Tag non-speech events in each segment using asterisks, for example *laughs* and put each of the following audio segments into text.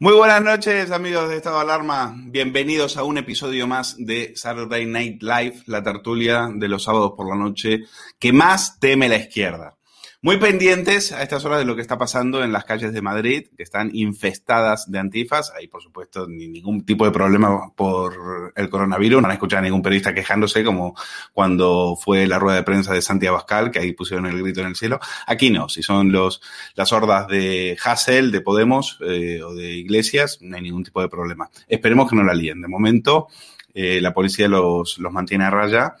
Muy buenas noches, amigos de Estado de Alarma. Bienvenidos a un episodio más de Saturday Night Live, la tertulia de los sábados por la noche que más teme la izquierda. Muy pendientes a estas horas de lo que está pasando en las calles de Madrid, que están infestadas de antifas. Hay, por supuesto, ni ningún tipo de problema por el coronavirus. No han escuchado a ningún periodista quejándose, como cuando fue la rueda de prensa de Santiago Abascal, que ahí pusieron el grito en el cielo. Aquí no. Si son los, las hordas de Hassel, de Podemos eh, o de Iglesias, no hay ningún tipo de problema. Esperemos que no la líen. De momento, eh, la policía los, los mantiene a raya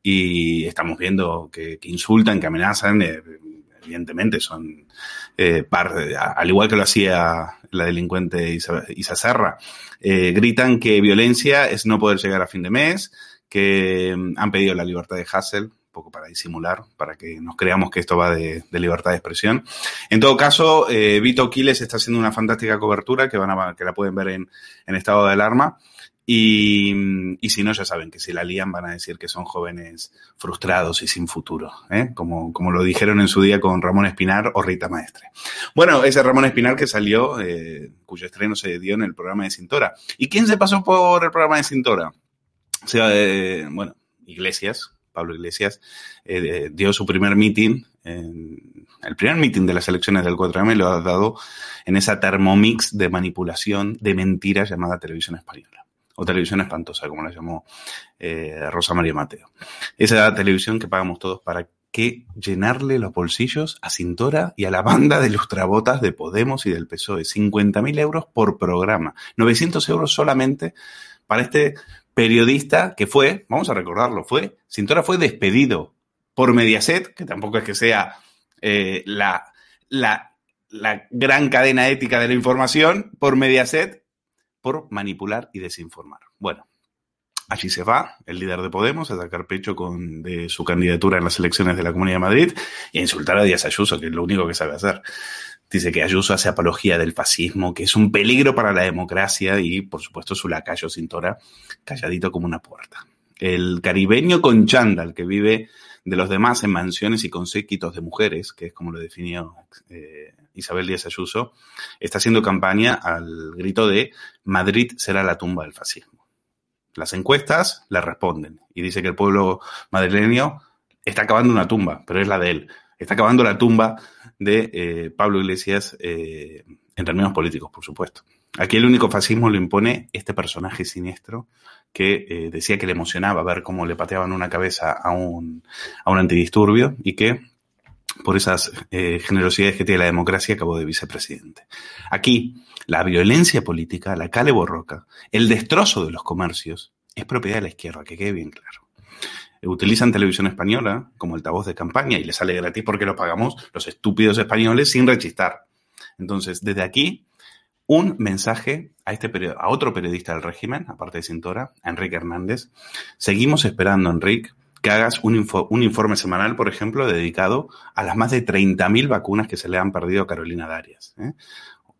y estamos viendo que, insultan, que amenazan. Eh, evidentemente son eh, al igual que lo hacía la delincuente Isa, Serra, eh, gritan que violencia es no poder llegar a fin de mes, que mm, han pedido la libertad de Hassel, poco para disimular, para que nos creamos que esto va de, de libertad de expresión. En todo caso, eh, Vito Quiles está haciendo una fantástica cobertura que, van a, que la pueden ver en, en estado de alarma. Y, y, si no, ya saben que si la lían van a decir que son jóvenes frustrados y sin futuro, ¿eh? como, como lo dijeron en su día con Ramón Espinar o Rita Maestre. Bueno, ese Ramón Espinar que salió, eh, cuyo estreno se dio en el programa de Cintora. ¿Y quién se pasó por el programa de Cintora? O sea, eh, bueno, Iglesias, Pablo Iglesias, eh, dio su primer en, el primer meeting de las elecciones del 4M lo ha dado en esa termomix de manipulación de mentiras llamada Televisión Española o televisión espantosa, como la llamó eh, Rosa María Mateo. Esa televisión que pagamos todos para que llenarle los bolsillos a Cintora y a la banda de lustrabotas de Podemos y del PSOE. 50.000 euros por programa. 900 euros solamente para este periodista que fue, vamos a recordarlo, fue, Cintora fue despedido por Mediaset, que tampoco es que sea eh, la, la, la gran cadena ética de la información, por Mediaset, por manipular y desinformar. Bueno, Allí se va el líder de Podemos a sacar pecho con, de su candidatura en las elecciones de la Comunidad de Madrid y a insultar a Díaz Ayuso, que es lo único que sabe hacer. Dice que Ayuso hace apología del fascismo, que es un peligro para la democracia y, por supuesto, su lacayo Cintora, calladito como una puerta. El caribeño con chándal que vive de los demás en mansiones y con séquitos de mujeres, que es como lo definió eh, Isabel Díaz Ayuso, está haciendo campaña al grito de Madrid será la tumba del fascismo. Las encuestas le responden y dice que el pueblo madrileño está acabando una tumba, pero es la de él. Está acabando la tumba de eh, Pablo Iglesias eh, en términos políticos, por supuesto. Aquí el único fascismo lo impone este personaje siniestro que eh, decía que le emocionaba ver cómo le pateaban una cabeza a un, a un antidisturbio y que por esas eh, generosidades que tiene la democracia acabó de vicepresidente. Aquí, la violencia política, la cale borroca, el destrozo de los comercios, es propiedad de la izquierda, que quede bien claro. Utilizan televisión española como altavoz de campaña y le sale gratis porque lo pagamos los estúpidos españoles sin rechistar. Entonces, desde aquí, un mensaje a, este a otro periodista del régimen, aparte de Cintora, a Enrique Hernández. Seguimos esperando, Enrique, que hagas un, informe semanal, por ejemplo, dedicado a las más de 30.000 vacunas que se le han perdido a Carolina Darias. ¿eh?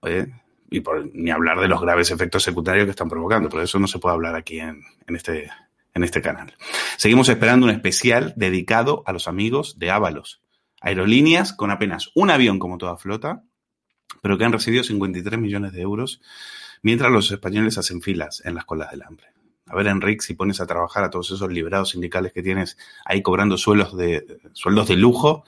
Eh, y ni hablar de los graves efectos secundarios que están provocando. Por eso no se puede hablar aquí en, en, este, en este canal. Seguimos esperando un especial dedicado a los amigos de Ábalos. Aerolíneas con apenas un avión como toda flota, pero que han recibido 53 millones de euros, mientras los españoles hacen filas en las colas del hambre. A ver, Enrique, si pones a trabajar a todos esos liberados sindicales que tienes ahí cobrando sueldos de, sueldos de lujo,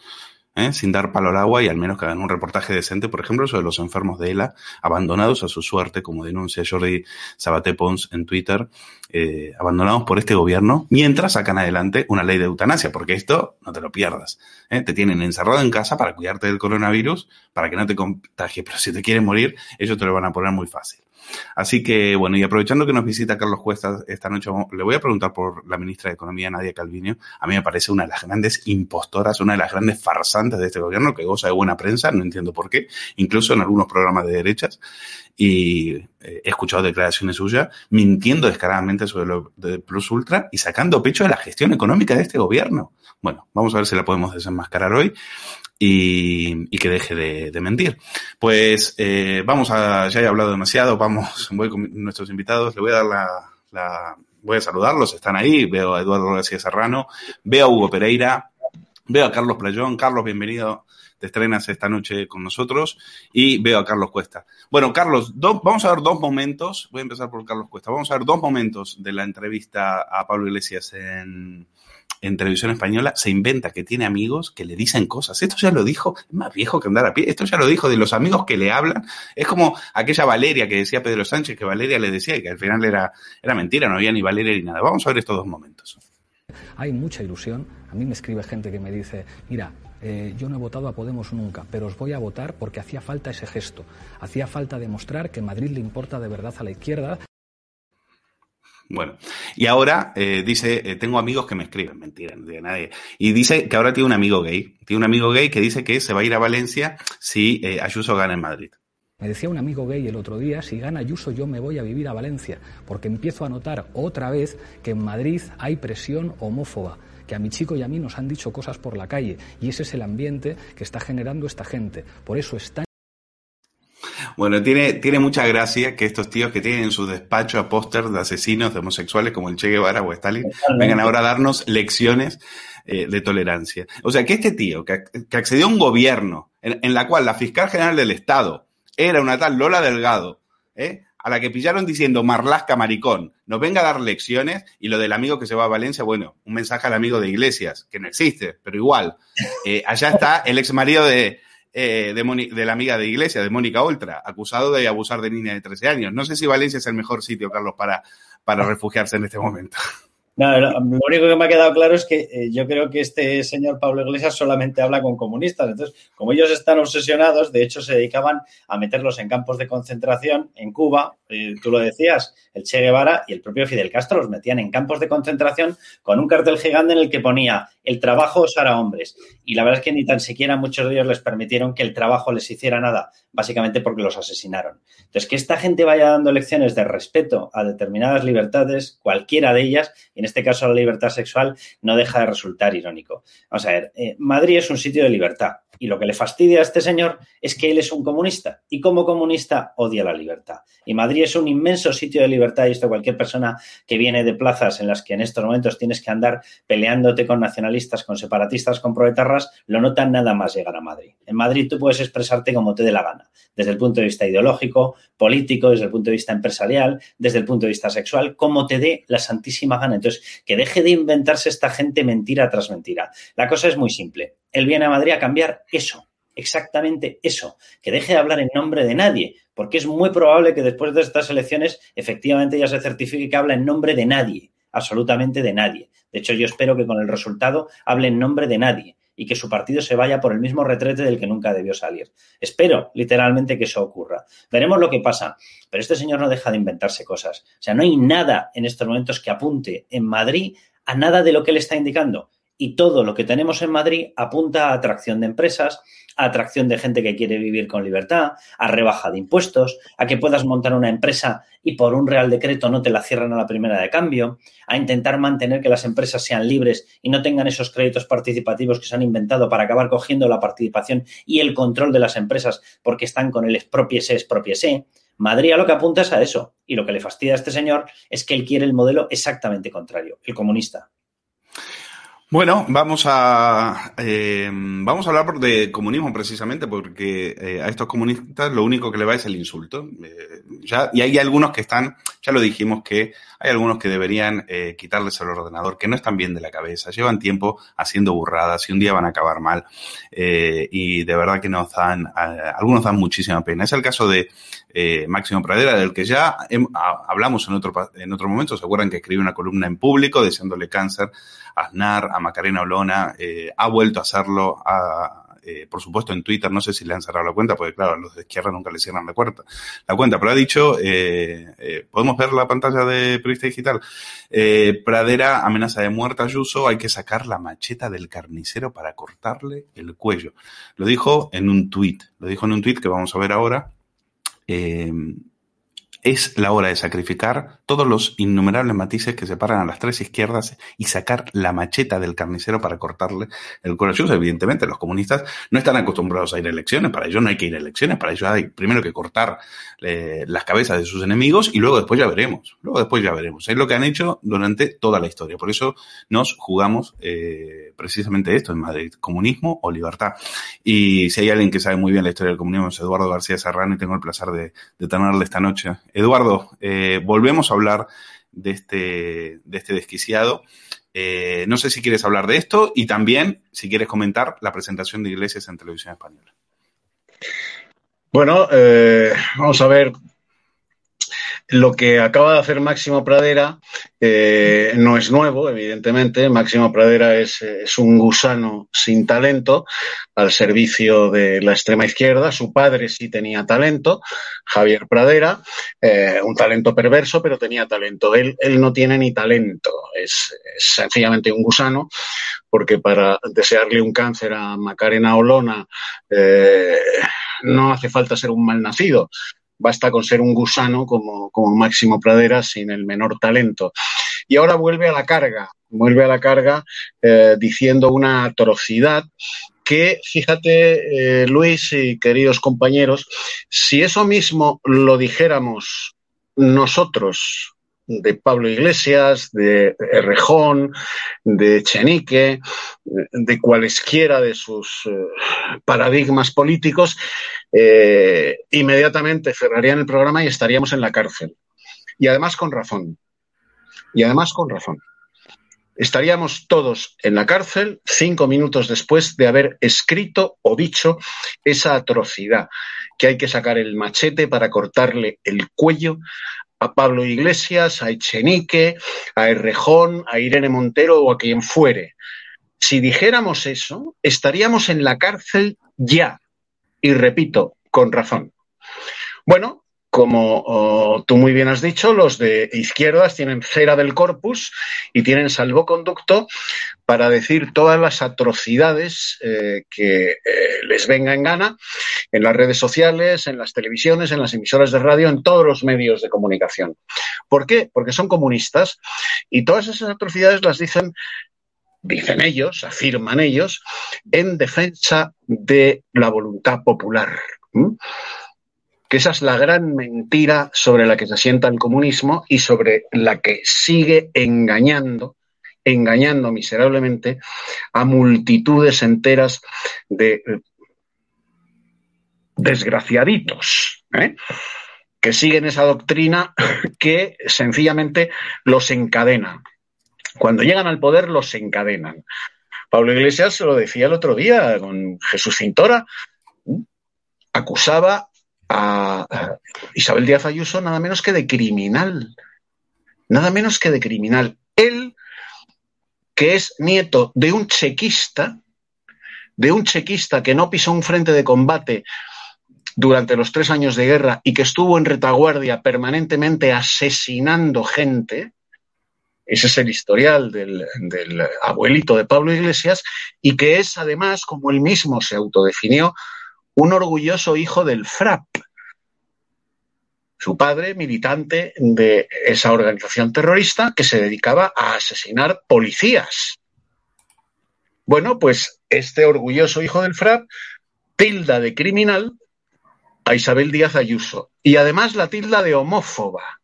¿eh? sin dar palo al agua y al menos que hagan un reportaje decente, por ejemplo, sobre los enfermos de ELA, abandonados a su suerte, como denuncia Jordi Sabaté Pons en Twitter, eh, abandonados por este gobierno, mientras sacan adelante una ley de eutanasia, porque esto no te lo pierdas. ¿eh? Te tienen encerrado en casa para cuidarte del coronavirus, para que no te contagie, pero si te quieren morir, ellos te lo van a poner muy fácil. Así que, bueno, y aprovechando que nos visita Carlos Cuesta esta noche, le voy a preguntar por la ministra de Economía, Nadia Calviño. A mí me parece una de las grandes impostoras, una de las grandes farsantes de este gobierno, que goza de buena prensa, no entiendo por qué, incluso en algunos programas de derechas. Y eh, he escuchado declaraciones suyas mintiendo descaradamente sobre lo de Plus Ultra y sacando pecho de la gestión económica de este gobierno. Bueno, vamos a ver si la podemos desenmascarar hoy y, que deje de, mentir. Pues eh, vamos a, ya he hablado demasiado, vamos, *laughs* voy con nuestros invitados, le voy a dar la, voy a saludarlos, están ahí, veo a Eduardo García Serrano, veo a Hugo Pereira, veo a Carlos Playón, Carlos, bienvenido, te estrenas esta noche con nosotros, y veo a Carlos Cuesta. Bueno, Carlos, vamos a ver dos momentos, voy a empezar por Carlos Cuesta, vamos a ver dos momentos de la entrevista a Pablo Iglesias en, en televisión española se inventa que tiene amigos que le dicen cosas. Esto ya lo dijo, es más viejo que andar a pie, esto ya lo dijo de los amigos que le hablan. Es como aquella Valeria que decía Pedro Sánchez, que Valeria le decía y que al final era, era mentira, no había ni Valeria ni nada. Vamos a ver estos dos momentos. Hay mucha ilusión. A mí me escribe gente que me dice, mira, eh, yo no he votado a Podemos nunca, pero os voy a votar porque hacía falta ese gesto. Hacía falta demostrar que Madrid le importa de verdad a la izquierda. Bueno, y ahora eh, dice, eh, tengo amigos que me escriben, mentira, no tiene nadie. Y dice que ahora tiene un amigo gay, tiene un amigo gay que dice que se va a ir a Valencia si Ayuso gana en Madrid. Me decía un amigo gay el otro día, si gana Ayuso yo me voy a vivir a Valencia, porque empiezo a notar otra vez que en Madrid hay presión homófoba que a mi chico y a mí nos han dicho cosas por la calle y ese es el ambiente que está generando esta gente. Por eso está bueno, tiene, tiene mucha gracia que estos tíos que tienen en su despacho a póster de asesinos de homosexuales como el Che Guevara o Stalin vengan ahora a darnos lecciones eh, de tolerancia. O sea, que este tío que, accedió a un gobierno en, la cual la fiscal general del Estado era una tal Lola Delgado, ¿eh? a la que pillaron diciendo marlasca maricón, nos venga a dar lecciones y lo del amigo que se va a Valencia, bueno, un mensaje al amigo de Iglesias, que no existe, pero igual. Eh, allá está el ex marido de, eh, de, la amiga de Iglesia, de Mónica Oltra, acusado de abusar de niña de 13 años. No sé si Valencia es el mejor sitio, Carlos, para, para refugiarse en este momento. No, lo único que me ha quedado claro es que eh, yo creo que este señor Pablo Iglesias solamente habla con comunistas. Entonces, como ellos están obsesionados, de hecho se dedicaban a meterlos en campos de concentración en Cuba Eh, tú lo decías, el Che Guevara y el propio Fidel Castro los metían en campos de concentración con un cartel gigante en el que ponía el trabajo os hará hombres. Y la verdad es que ni tan siquiera muchos de ellos les permitieron que el trabajo les hiciera nada, básicamente porque los asesinaron. Entonces, que esta gente vaya dando lecciones de respeto a determinadas libertades, cualquiera de ellas, y en este caso la libertad sexual, no deja de resultar irónico. Vamos a ver, eh, Madrid es un sitio de libertad y lo que le fastidia a este señor es que él es un comunista y como comunista odia la libertad. Y Madrid es un inmenso sitio de libertad y esto cualquier persona que viene de plazas en las que en estos momentos tienes que andar peleándote con nacionalistas, con separatistas, con proetarras, lo nota nada más llegar a Madrid. En Madrid tú puedes expresarte como te dé la gana, desde el punto de vista ideológico, político, desde el punto de vista empresarial, desde el punto de vista sexual, como te dé la santísima gana. Entonces, que deje de inventarse esta gente mentira tras mentira. La cosa es muy simple él viene a Madrid a cambiar eso, exactamente eso, que deje de hablar en nombre de nadie, porque es muy probable que después de estas elecciones efectivamente ya se certifique que habla en nombre de nadie, absolutamente de nadie. De hecho, yo espero que con el resultado hable en nombre de nadie y que su partido se vaya por el mismo retrete del que nunca debió salir. Espero literalmente que eso ocurra. Veremos lo que pasa. Pero este señor no deja de inventarse cosas. O sea, no hay nada en estos momentos que apunte en Madrid a nada de lo que él está indicando y todo lo que tenemos en Madrid apunta a atracción de empresas, a atracción de gente que quiere vivir con libertad, a rebaja de impuestos, a que puedas montar una empresa y por un real decreto no te la cierran a la primera de cambio, a intentar mantener que las empresas sean libres y no tengan esos créditos participativos que se han inventado para acabar cogiendo la participación y el control de las empresas porque están con el expropiese, expropiese. Madrid a lo que apunta es a eso. Y lo que le fastidia a este señor es que él quiere el modelo exactamente contrario, el comunista. Bueno, vamos a, eh, vamos a hablar de comunismo precisamente porque eh, a estos comunistas lo único que le va es el insulto. Eh, ya, y hay algunos que están, ya lo dijimos, que hay algunos que deberían quitarles el ordenador, que no están bien de la cabeza, llevan tiempo haciendo burradas y un día van a acabar mal. y de verdad que nos dan, algunos dan muchísima pena. Es el caso de Máximo Pradera, del que ya hablamos en otro, en otro momento. ¿Se acuerdan que escribió una columna en público deseándole cáncer Aznar, a Macarena Olona, eh, ha vuelto a hacerlo, eh, por supuesto en Twitter, no sé si le han cerrado la cuenta, porque claro, a los de izquierda nunca le cierran la cuenta, la cuenta, pero ha dicho, eh, podemos ver la pantalla de Periodista Digital, Pradera amenaza de muerte a Ayuso, hay que sacar la macheta del carnicero para cortarle el cuello. Lo dijo en un tuit, lo dijo en un tuit que vamos a ver ahora. Es la hora de sacrificar todos los innumerables matices que separan a las tres izquierdas y sacar la macheta del carnicero para cortarle el corazón. Evidentemente, los comunistas no están acostumbrados a ir a elecciones, para ellos no hay que ir a elecciones, para ellos hay primero que cortar eh, las cabezas de sus enemigos y luego después ya veremos. Luego después ya veremos. Es lo que han hecho durante toda la historia. Por eso nos jugamos eh, precisamente esto en Madrid, comunismo o libertad. Y si hay alguien que sabe muy bien la historia del comunismo es Eduardo García Serrano y tengo el placer de, de tenerle esta noche Eduardo, eh, volvemos a hablar de este, de este desquiciado. Eh, no sé si quieres hablar de esto y también si quieres comentar la presentación de Iglesias en televisión española. Bueno, eh, vamos a ver lo que acaba de hacer Máximo Pradera eh, no es nuevo, evidentemente. Máximo Pradera es, un gusano sin talento al servicio de la extrema izquierda. Su padre sí tenía talento, Javier Pradera, eh, un talento perverso, pero tenía talento. Él, él no tiene ni talento, es, sencillamente un gusano, porque para desearle un cáncer a Macarena Olona eh, no hace falta ser un mal nacido basta con ser un gusano como, Máximo Pradera sin el menor talento. Y ahora vuelve a la carga, vuelve a la carga eh, diciendo una atrocidad que, fíjate, eh, Luis y queridos compañeros, si eso mismo lo dijéramos nosotros de Pablo Iglesias, de Errejón, de Chenique, de cualesquiera de sus eh, paradigmas políticos, eh, inmediatamente cerrarían el programa y estaríamos en la cárcel. Y además con razón. Y además con razón. Estaríamos todos en la cárcel cinco minutos después de haber escrito o dicho esa atrocidad, que hay que sacar el machete para cortarle el cuello a Pablo Iglesias, a Echenique, a Errejón, a Irene Montero o a quien fuere. Si dijéramos eso, estaríamos en la cárcel ya. Y repito, con razón. Bueno, como tú muy bien has dicho, los de izquierdas tienen cera del corpus y tienen salvoconducto para decir todas las atrocidades eh, que eh, les venga en gana en las redes sociales, en las televisiones, en las emisoras de radio, en todos los medios de comunicación. ¿Por qué? Porque son comunistas y todas esas atrocidades las dicen dicen ellos, afirman ellos, en defensa de la voluntad popular que esa es la gran mentira sobre la que se asienta el comunismo y sobre la que sigue engañando, engañando miserablemente a multitudes enteras de eh, desgraciaditos, ¿eh? que siguen esa doctrina que sencillamente los encadena. Cuando llegan al poder los encadenan. Pablo Iglesias se lo decía el otro día con Jesús Cintora, acusaba a Isabel Díaz Ayuso nada menos que de criminal. Nada menos que de criminal. Él, que es nieto de un chequista, de un chequista que no pisó un frente de combate durante los tres años de guerra y que estuvo en retaguardia permanentemente asesinando gente, ese es el historial del, del, abuelito de Pablo Iglesias, y que es además, como él mismo se autodefinió, un orgulloso hijo del FRAP. Su padre, militante de esa organización terrorista que se dedicaba a asesinar policías. Bueno, pues este orgulloso hijo del FRAP tilda de criminal a Isabel Díaz Ayuso y además la tilda de homófoba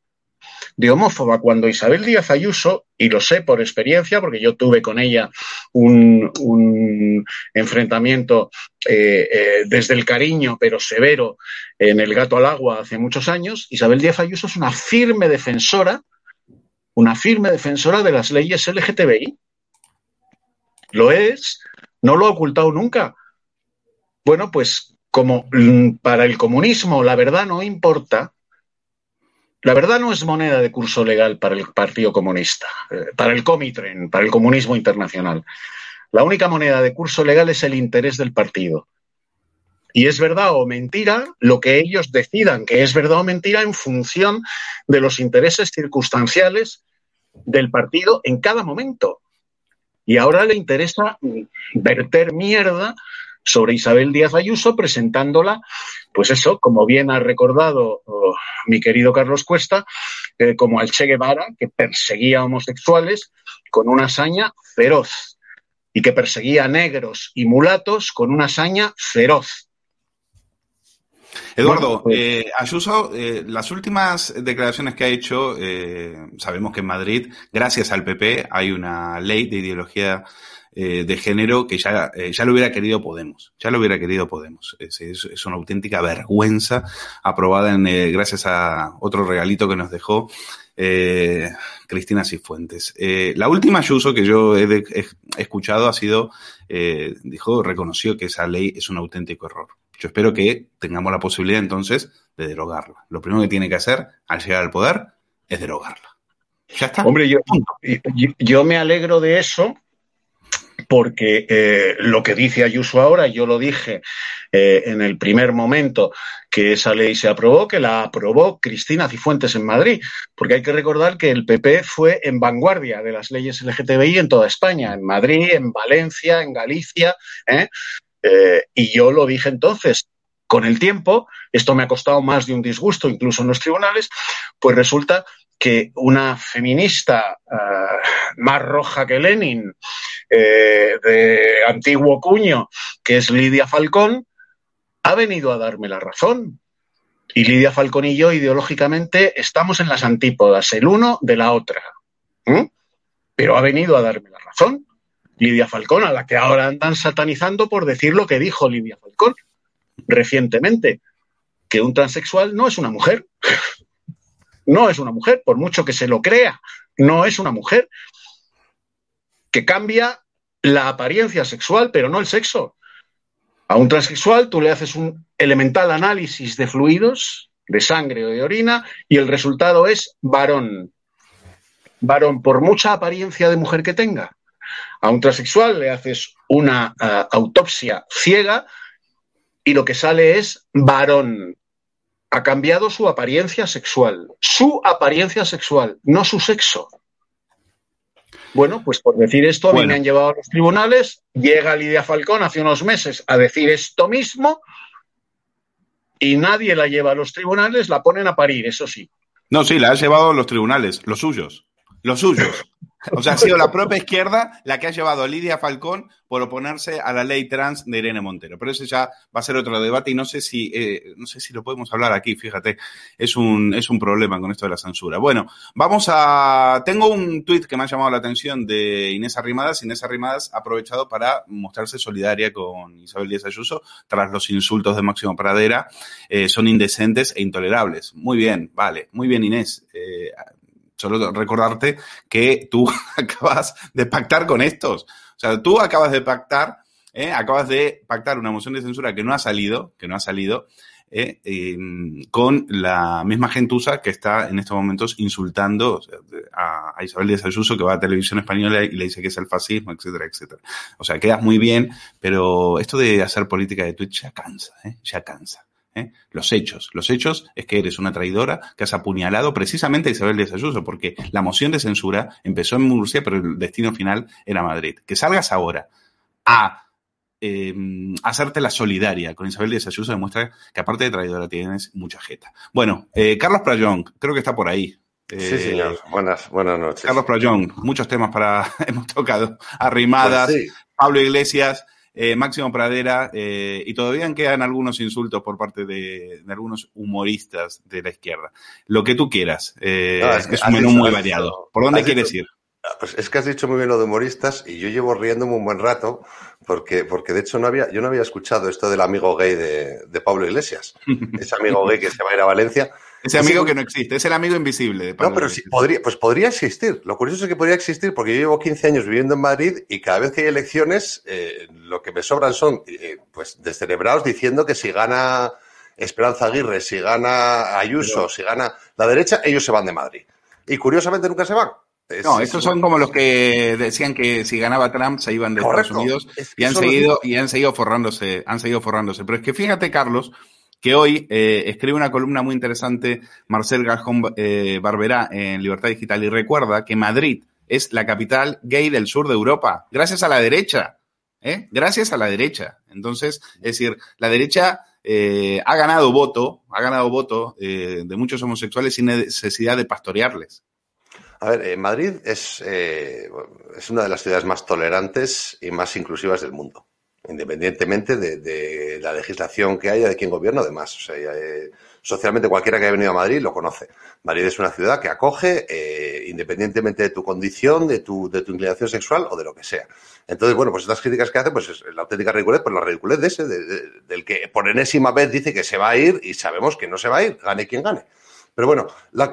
de homófoba cuando Isabel Díaz Ayuso, y lo sé por experiencia, porque yo tuve con ella un, enfrentamiento eh, eh, desde el cariño, pero severo, en el gato al agua hace muchos años, Isabel Díaz Ayuso es una firme defensora, una firme defensora de las leyes LGTBI. Lo es, no lo ha ocultado nunca. Bueno, pues como mm, para el comunismo la verdad no importa, la verdad no es moneda de curso legal para el Partido Comunista, eh, para el Comitren, para el comunismo internacional. La única moneda de curso legal es el interés del partido. Y es verdad o mentira lo que ellos decidan que es verdad o mentira en función de los intereses circunstanciales del partido en cada momento. Y ahora le interesa verter mierda sobre Isabel Díaz Ayuso, presentándola, pues eso, como bien ha recordado oh, mi querido Carlos Cuesta, eh, como al Che Guevara, que perseguía homosexuales con una hazaña feroz y que perseguía negros y mulatos con una hazaña feroz. Eduardo, pues eh, Ayuso, eh, las últimas declaraciones que ha hecho, sabemos que en Madrid, gracias al PP, hay una ley de ideología eh, de género que ya, eh, ya lo hubiera querido Podemos. Ya lo hubiera querido Podemos. Es, una auténtica vergüenza aprobada en, eh, gracias a otro regalito que nos dejó Cristina Cifuentes. la última Ayuso que yo he, escuchado ha sido, dijo, reconoció que esa ley es un auténtico error. Yo espero que tengamos la posibilidad entonces de derogarla. Lo primero que tiene que hacer al llegar al poder es derogarla. Ya está. Hombre, yo, yo me alegro de eso porque eh, lo que dice Ayuso ahora, yo lo dije eh, en el primer momento que esa ley se aprobó, que la aprobó Cristina Cifuentes en Madrid, porque hay que recordar que el PP fue en vanguardia de las leyes LGTBI en toda España, en Madrid, en Valencia, en Galicia, ¿eh? y yo lo dije entonces, con el tiempo, esto me ha costado más de un disgusto, incluso en los tribunales, pues resulta que una feminista más roja que Lenin, eh, de antiguo cuño, que es Lidia Falcón, ha venido a darme la razón. Y Lidia Falcón y yo ideológicamente estamos en las antípodas, el uno de la otra. Pero ha venido a darme la razón. Lidia Falcón, a la que ahora andan satanizando por decir lo que dijo Lidia Falcón recientemente, que un transexual no es una mujer. No es una mujer, por mucho que se lo crea, no es una mujer que cambia la apariencia sexual, pero no el sexo. A un transexual tú le haces un elemental análisis de fluidos, de sangre o de orina, y el resultado es varón. Varón, por mucha apariencia de mujer que tenga. A un transexual le haces una uh, autopsia ciega y lo que sale es varón. Ha cambiado su apariencia sexual. Su apariencia sexual, no su sexo. Bueno, pues por decir esto, a mí me han llevado a los tribunales, llega Lidia Falcón hace unos meses a decir esto mismo y nadie la lleva a los tribunales, la ponen a parir, eso sí. No, sí, la ha llevado a los tribunales, los suyos, los suyos. O sea, ha sido la propia izquierda la que ha llevado a Lidia Falcón por oponerse a la ley trans de Irene Montero. Pero ese ya va a ser otro debate y no sé si, eh, no sé si lo podemos hablar aquí, fíjate. Es un, es un problema con esto de la censura. Bueno, vamos a. Tengo un tuit que me ha llamado la atención de Inés Arrimadas. Inés Arrimadas ha aprovechado para mostrarse solidaria con Isabel Díaz Ayuso tras los insultos de Máximo Pradera. Eh, son indecentes e intolerables. Muy bien, vale. Muy bien, Inés. Eh, Solo recordarte que tú *laughs* acabas de pactar con estos. O sea, tú acabas de pactar, ¿eh? acabas de pactar una moción de censura que no ha salido, que no ha salido, ¿eh? em, con la misma gentuza que está en estos momentos insultando a, Isabel Díaz Ayuso, que va a televisión española y le dice que es el fascismo, etcétera, etcétera. O sea, quedas muy bien, pero esto de hacer política de Twitch ya cansa, ¿eh? ya cansa. ¿Eh? Los hechos. Los hechos es que eres una traidora que has apuñalado precisamente a Isabel Díaz Ayuso, porque la moción de censura empezó en Murcia, pero el destino final era Madrid. Que salgas ahora a eh, hacerte la solidaria con Isabel Díaz Ayuso demuestra que aparte de traidora tienes mucha jeta. Bueno, eh, Carlos Playón, creo que está por ahí. sí, señor. Buenas, buenas noches. Carlos Playón, muchos temas para *laughs* hemos tocado. Arrimadas, pues Pablo Iglesias. Eh, Máximo Pradera, eh, y todavía quedan algunos insultos por parte de, algunos humoristas de la izquierda. Lo que tú quieras, eh, es, un menú muy variado. ¿Por dónde quieres ir? Pues es que has dicho muy bien lo de humoristas y yo llevo riéndome un buen rato porque, porque de hecho no había, yo no había escuchado esto del amigo gay de, de Pablo Iglesias, *laughs* ese amigo gay que se va a ir a Valencia ese amigo que no existe, es el amigo invisible. no, pero sí, podría, pues podría existir. Lo curioso es que podría existir porque yo llevo 15 años viviendo en Madrid y cada vez que hay elecciones, eh, lo que me sobran son, eh, pues, descerebrados diciendo que si gana Esperanza Aguirre, si gana Ayuso, si gana la derecha, ellos se van de Madrid. Y curiosamente nunca se van. no, estos son como los que decían que si ganaba Trump se iban de Estados Unidos y han seguido y han seguido forrándose, han seguido forrándose. Pero es que fíjate, Carlos, que hoy eh, escribe una columna muy interesante Marcel Gajón eh, Barberá en Libertad Digital y recuerda que Madrid es la capital gay del sur de Europa, gracias a la derecha, ¿eh? gracias a la derecha. Entonces, es decir, la derecha eh, ha ganado voto, ha ganado voto de muchos homosexuales sin necesidad de pastorearles. A ver, Madrid es, es una de las ciudades más tolerantes y más inclusivas del mundo independientemente de, la legislación que haya, de quién gobierna, además. O sea, eh, socialmente cualquiera que haya venido a Madrid lo conoce. Madrid es una ciudad que acoge, eh, independientemente de tu condición, de tu, de tu inclinación sexual o de lo que sea. Entonces, bueno, pues estas críticas que hace, pues es la auténtica ridiculez, pues la ridiculez de ese, del que por enésima vez dice que se va a ir y sabemos que no se va a ir, gane quien gane. Pero bueno,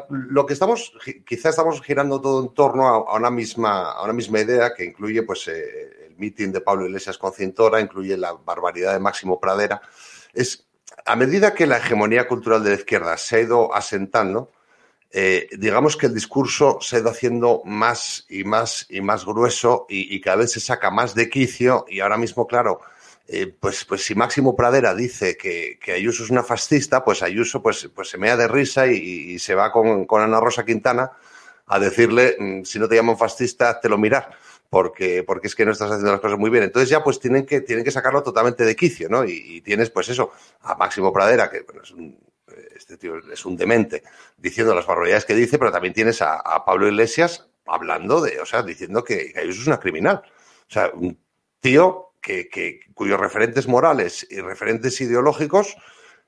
lo que estamos, quizá estamos girando todo en torno a, una misma, a una misma idea que incluye, pues, eh, meeting de Pablo Iglesias con Cintora, incluye la barbaridad de Máximo Pradera. Es, a medida que la hegemonía cultural de la izquierda se ha ido asentando, eh, digamos que el discurso se ha ido haciendo más y más y más grueso y, cada vez se saca más de quicio y ahora mismo, claro, eh, pues, pues si Máximo Pradera dice que, Ayuso es una fascista, pues Ayuso pues, pues se mea de risa y, se va con, con, Ana Rosa Quintana a decirle, mm, si no te llaman fascista, te lo mirar porque, porque es que no estás haciendo las cosas muy bien. Entonces ya pues tienen que, tienen que sacarlo totalmente de quicio, ¿no? Y, tienes pues eso, a Máximo Pradera, que bueno, es un, este tío es un demente, diciendo las barbaridades que dice, pero también tienes a, Pablo Iglesias hablando de, o sea, diciendo que, que es una criminal. O sea, un tío que, que, cuyos referentes morales y referentes ideológicos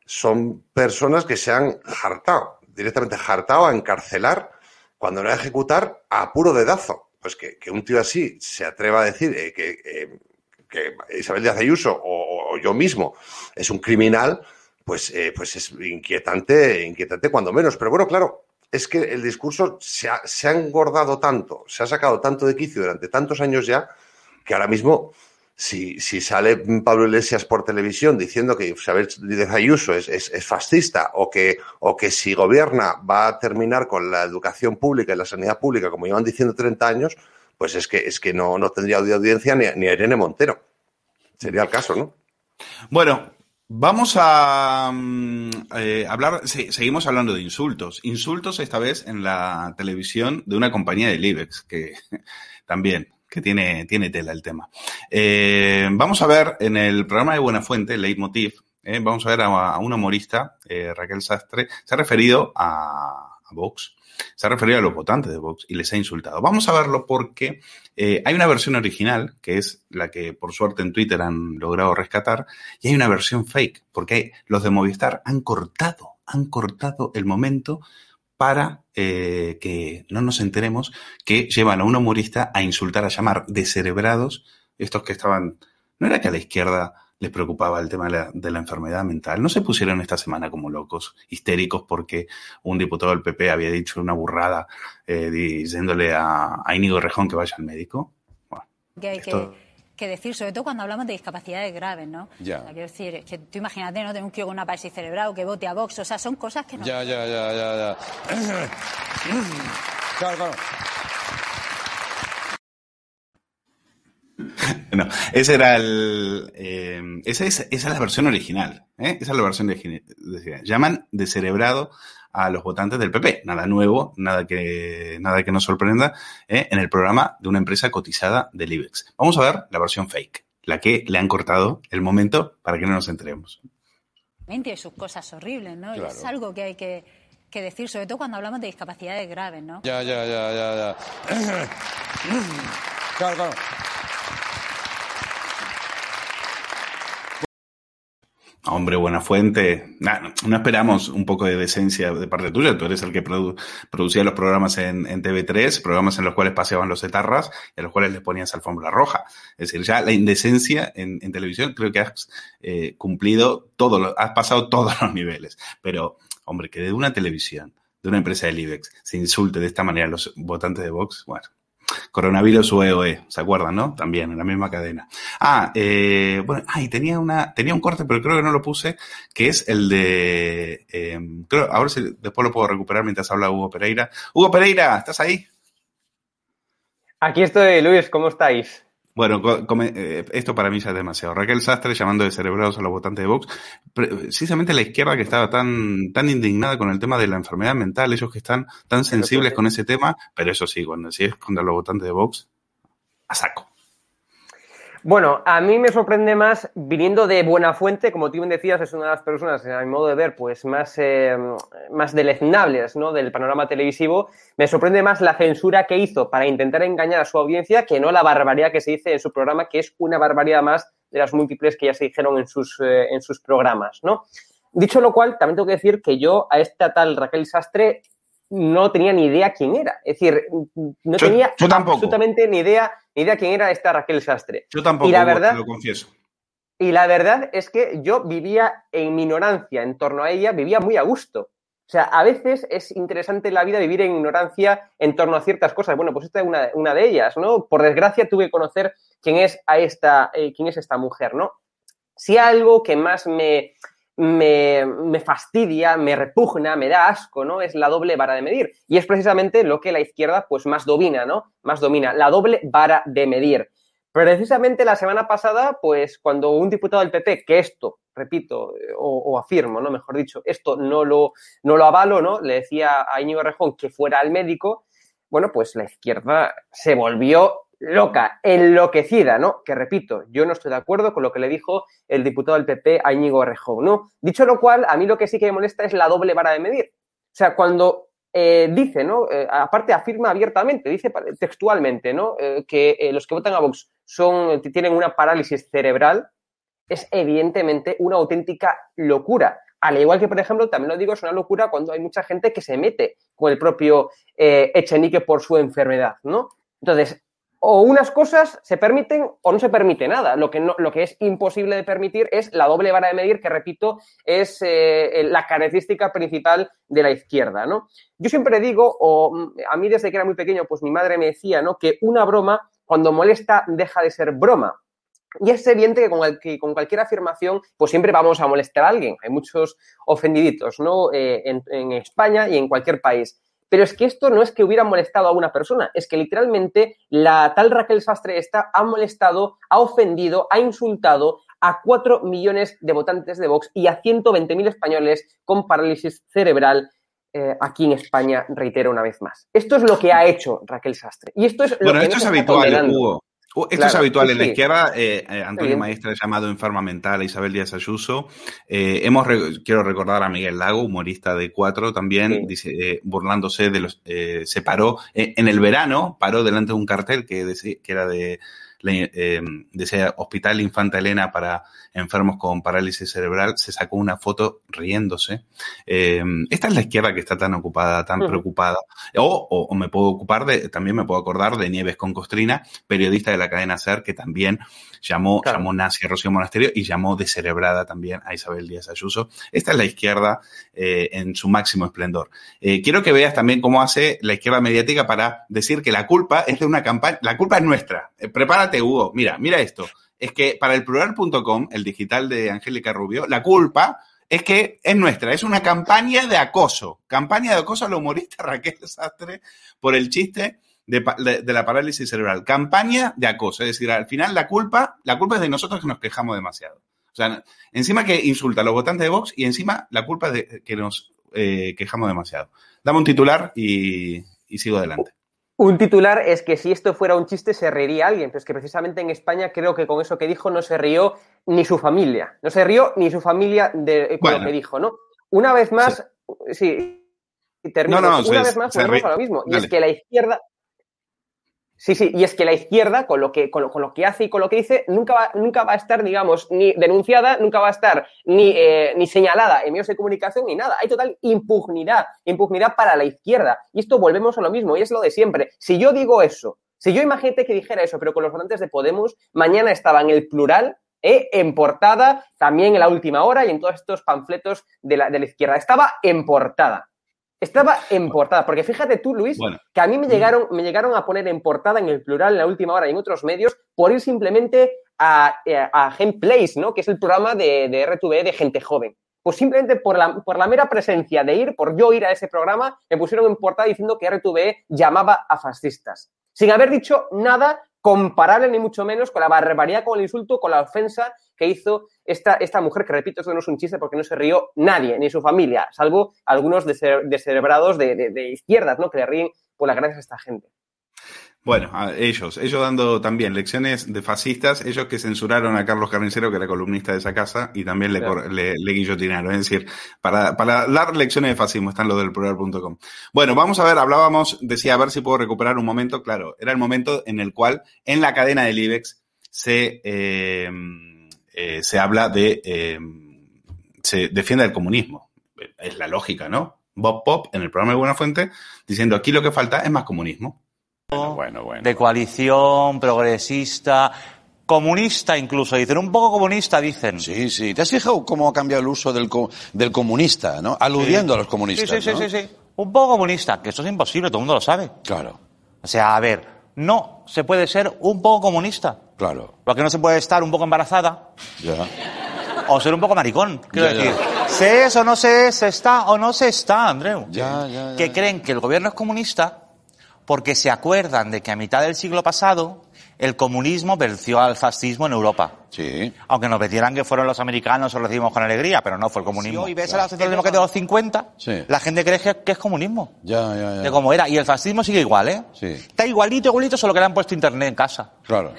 son personas que se han hartado, directamente hartado a encarcelar cuando no a ejecutar a puro dedazo pues que, un tío así se atreva a decir eh, que, eh, que, Isabel Díaz Ayuso o, yo mismo es un criminal, pues, eh, pues es inquietante, inquietante cuando menos. Pero bueno, claro, es que el discurso se ha, se ha engordado tanto, se ha sacado tanto de quicio durante tantos años ya, que ahora mismo si, sale Pablo Iglesias por televisión diciendo que Isabel Díaz Ayuso es, es, fascista o que, o que si gobierna va a terminar con la educación pública y la sanidad pública, como llevan diciendo 30 años, pues es que, es que no, no tendría audiencia ni, ni a Irene Montero. Sería el caso, ¿no? Bueno, Vamos a mm, eh, hablar, seguimos hablando de insultos. Insultos esta vez en la televisión de una compañía del IBEX, que *laughs* también, que tiene, tiene tela el tema. Eh, vamos a ver en el programa de Buenafuente, Leitmotiv, eh, vamos a ver a, una humorista, eh, Raquel Sastre, se ha referido a, a Vox se ha referido a los votantes de Vox y les ha insultado. Vamos a verlo porque eh, hay una versión original, que es la que por suerte en Twitter han logrado rescatar, y hay una versión fake, porque los de Movistar han cortado, han cortado el momento para eh, que no nos enteremos que llevan a un humorista a insultar, a llamar descerebrados, estos que estaban, no era que a la izquierda les preocupaba el tema de la, de la, enfermedad mental. No se pusieron esta semana como locos, histéricos, porque un diputado del PP había dicho una burrada eh, diciéndole a, a Íñigo Rejón que vaya al médico. Bueno, que hay esto... que, que, decir, sobre todo cuando hablamos de discapacidades graves, ¿no? Ya. O sea, quiero decir, que tú imagínate, ¿no? Tener un tío con una parálisis cerebral que vote a Vox, o sea, son cosas que no... Ya, ya, ya, ya, ya. *coughs* claro, claro. *coughs* No, ese era el. Eh, esa, es, esa es la versión original. ¿eh? Esa es la versión original. Llaman descerebrado a los votantes del PP. Nada nuevo, nada que, nada que nos sorprenda ¿eh? en el programa de una empresa cotizada del IBEX. Vamos a ver la versión fake, la que le han cortado el momento para que no nos enteremos. Tiene sus cosas horribles, ¿no? Claro. Es algo que hay que, que decir, sobre todo cuando hablamos de discapacidades graves, ¿no? Ya, ya, ya, ya, ya. *clears throat* claro, claro. Hombre, buena fuente. No esperamos un poco de decencia de parte tuya. Tú eres el que produ producía los programas en, en, TV3, programas en los cuales paseaban los etarras y a los cuales les ponías alfombra roja. Es decir, ya la indecencia en, en televisión creo que has eh, cumplido todo, lo, has pasado todos *laughs* los niveles. Pero, hombre, que de una televisión, de una empresa del IBEX, se insulte de esta manera a los votantes de Vox, bueno. Coronavirus UEOE, ¿se acuerdan, no? También, en la misma cadena. Ah, eh, bueno, ay, tenía una, tenía un corte, pero creo que no lo puse, que es el de, eh, creo, ahora sí, después lo puedo recuperar mientras habla Hugo Pereira. Hugo Pereira, ¿estás ahí? Aquí estoy, Luis, ¿cómo estáis? Bueno, eh, esto para mí ya es demasiado. Raquel Sastre llamando de cerebrados a los votantes de Vox. Precisamente la izquierda que estaba tan, tan indignada con el tema de la enfermedad mental, ellos que están tan sensibles con ese tema, pero eso sí, cuando si es contra los votantes de Vox, a saco. Bueno, a mí me sorprende más, viniendo de buena fuente, como tú bien decías, es una de las personas, a mi modo de ver, pues más, eh, más deleznables ¿no? del panorama televisivo. Me sorprende más la censura que hizo para intentar engañar a su audiencia que no la barbaridad que se dice en su programa, que es una barbaridad más de las múltiples que ya se dijeron en sus, eh, en sus programas, ¿no? Dicho lo cual, también tengo que decir que yo a esta tal Raquel Sastre no tenía ni idea quién era. Es decir, no yo, tenía yo absolutamente ni idea, ni idea quién era esta Raquel Sastre. Yo tampoco, y la verdad, lo confieso. Y la verdad es que yo vivía en ignorancia en torno a ella, vivía muy a gusto. O sea, a veces es interesante en la vida vivir en ignorancia en torno a ciertas cosas. Bueno, pues esta es una, una de ellas, ¿no? Por desgracia tuve que conocer quién es, a esta, eh, quién es esta mujer, ¿no? Si algo que más me, me, me, fastidia, me repugna, me da asco, ¿no? Es la doble vara de medir. Y es precisamente lo que la izquierda, pues, más domina, ¿no? Más domina, la doble vara de medir. Precisamente la semana pasada, pues, cuando un diputado del PP, que esto, repito, o, afirmo, ¿no? Mejor dicho, esto no lo, no lo avalo, ¿no? Le decía a Íñigo Rejón que fuera al médico, bueno, pues la izquierda se volvió loca, enloquecida, ¿no? Que repito, yo no estoy de acuerdo con lo que le dijo el diputado del PP a Íñigo Rejón, ¿no? Dicho lo cual, a mí lo que sí que me molesta es la doble vara de medir. O sea, cuando eh, dice, ¿no? Eh, aparte afirma abiertamente, dice textualmente, ¿no? Eh, que los que votan a Vox son, tienen una parálisis cerebral, es evidentemente una auténtica locura. Al igual que, por ejemplo, también lo digo, es una locura cuando hay mucha gente que se mete con el propio Echenique por su enfermedad, ¿no? Entonces, o unas cosas se permiten o no se permite nada. Lo que, no, lo que es imposible de permitir es la doble vara de medir, que repito, es eh, la característica principal de la izquierda, ¿no? Yo siempre digo, o a mí desde que era muy pequeño, pues mi madre me decía, ¿no? Que una broma, cuando molesta, deja de ser broma. Y es evidente que con, el, que con, cualquier afirmación, pues siempre vamos a molestar a alguien. Hay muchos ofendiditos, ¿no? Eh, en España y en cualquier país. Pero es que esto no es que hubiera molestado a una persona, es que literalmente la tal Raquel Sastre esta ha molestado, ha ofendido, ha insultado a 4 millones de votantes de Vox y a 120.000 españoles con parálisis cerebral eh, aquí en España, reitero una vez más. Esto es lo que ha hecho Raquel Sastre. Y esto es lo Bueno, que esto es habitual. Hugo. Uh, Esto Claro, es habitual sí, en la izquierda. eh, eh, Antonio. Maestra ha llamado enferma mental a Isabel Díaz Ayuso. Eh, hemos re- quiero recordar a Miguel Lago, humorista de Cuatro, también Sí. dice, burlándose de los. eh, se paró en el verano, paró delante de un cartel que, que era de. Eh, decía Hospital Infanta Elena para enfermos con parálisis cerebral. Se sacó una foto riéndose. Eh, esta es la izquierda que está tan ocupada, tan preocupada. O, o- o me puedo ocupar de, también me puedo acordar de Nieves con Costrina, periodista de la cadena SER, que también llamó, Claro. llamó nazi a Rocío Monasterio y llamó descerebrada también a Isabel Díaz Ayuso. Esta es la izquierda eh, en su máximo esplendor. Eh, quiero que veas también cómo hace la izquierda mediática para decir que la culpa es de una campaña, la culpa es nuestra. Eh, Hugo. Mira, mira esto. Es que para el plural.com, el digital de Angélica Rubio, la culpa es que es nuestra, es una campaña de acoso. Campaña de acoso a la humorista *laughs* Raquel Sastre por el chiste de, la parálisis cerebral. Campaña de acoso. Es decir, al final la culpa, la culpa es de nosotros que nos quejamos demasiado. O sea, encima que insulta a los votantes de Vox y encima la culpa es de que nos eh, quejamos demasiado. Dame un titular y sigo adelante. Un titular es que si esto fuera un chiste se reiría alguien, pero es que precisamente en España creo que con eso que dijo no se rió ni su familia. No se rió ni su familia de, con Bueno. lo que dijo, ¿no? Una vez más, sí, termino. No, no, una se- vez más volvemos a lo mismo. Y es que la izquierda. Sí, sí, y es que la izquierda, con lo que, con lo, con lo que hace y con lo que dice, nunca va, nunca va a estar, digamos, ni denunciada, nunca va a estar ni, eh, ni señalada en medios de comunicación ni nada. Hay total impugnidad, impugnidad para la izquierda. Y esto volvemos a lo mismo, y es lo de siempre. Si yo digo eso, si yo imagínate que dijera eso, pero con los votantes de Podemos, mañana estaba en el plural, eh, en portada, también en la última hora y en todos estos panfletos de la, de la izquierda. Estaba en portada. Estaba en portada, porque fíjate tú, Luis, Bueno. que a mí me llegaron, me llegaron a poner en portada en el plural en la última hora y en otros medios por ir simplemente a, eh, a, a Gen Place, ¿no? Que es el programa de, de RTV de gente joven. Pues simplemente por la, por la mera presencia de ir, por yo ir a ese programa, me pusieron en portada diciendo que RTV llamaba a fascistas. Sin haber dicho nada comparable ni mucho menos con la barbaridad, con el insulto, con la ofensa que hizo esta, esta mujer, que repito, esto no es un chiste porque no se rió nadie, ni su familia, salvo algunos descere- descerebrados de, de- de izquierdas, ¿no? Que le ríen por las gracias a esta gente. Bueno, a ellos, ellos dando también lecciones de fascistas, ellos que censuraron a Carlos Carnicero, que era columnista de esa casa, y también le, Claro. cor- le, le guillotinaron. Es decir, para, para dar lecciones de fascismo están los del plural.com. Bueno, vamos a ver, hablábamos, decía, a ver si puedo recuperar un momento, claro, era el momento en el cual en la cadena del IBEX se, eh, eh, se habla de, eh, se defiende el comunismo. Es la lógica, ¿no? Bob Pop en el programa de Buena Fuente diciendo aquí lo que falta es más comunismo. Bueno, bueno. De coalición, progresista, comunista incluso. Dicen, un poco comunista, dicen. Sí, sí. ¿Te has fijado cómo ha cambiado el uso del, co- del comunista, ¿no? Aludiendo a los comunistas, Sí, sí, ¿no? sí, sí, sí. Un poco comunista, que eso es imposible, todo el mundo lo sabe. Claro, O sea, a ver, no se puede ser un poco comunista. Claro. Porque no se puede estar un poco embarazada Ya. o ser un poco maricón. Quiero Ya, ya. decir, se es o no se es, se está o no se está, Andreu. Ya, ya, ya. Que creen que el gobierno es comunista porque se acuerdan de que a mitad del siglo pasado el comunismo venció al fascismo en Europa. Sí. Aunque nos metieran que fueron los americanos, lo recibimos con alegría, pero no fue el comunismo. y ves a la socialdemocracia de los 50, Sí. la gente cree que, que es comunismo. Ya, ya, ya. De cómo era. Y el fascismo sigue igual, ¿eh? Sí, Está igualito, igualito, solo que le han puesto internet en casa. claro.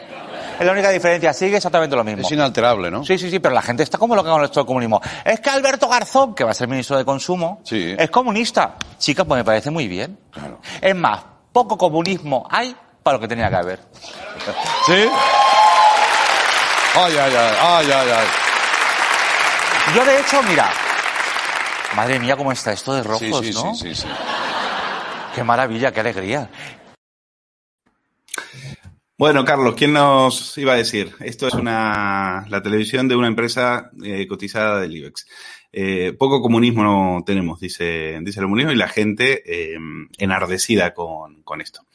Es la única diferencia, sigue exactamente lo mismo. Es inalterable, ¿no? Sí, sí, sí, pero la gente está como loca con esto del comunismo. Es que Alberto Garzón, que va a ser ministro de Consumo, Sí. es comunista. Chica, pues me parece muy bien. Claro. Es más, poco comunismo hay para lo que tenía que haber. *laughs* ¿Sí? Ay, ay, ay, ay, ay, ay. Yo, de hecho, mira, madre mía, cómo está esto de rojos, Sí, sí, ¿no? sí, sí, sí. Qué maravilla, qué alegría. Bueno, Carlos, ¿quién nos iba a decir? Esto es una, la televisión de una empresa eh, cotizada del IBEX. Eh, poco comunismo no tenemos, dice, el comunismo, y la gente eh, enardecida con, esto.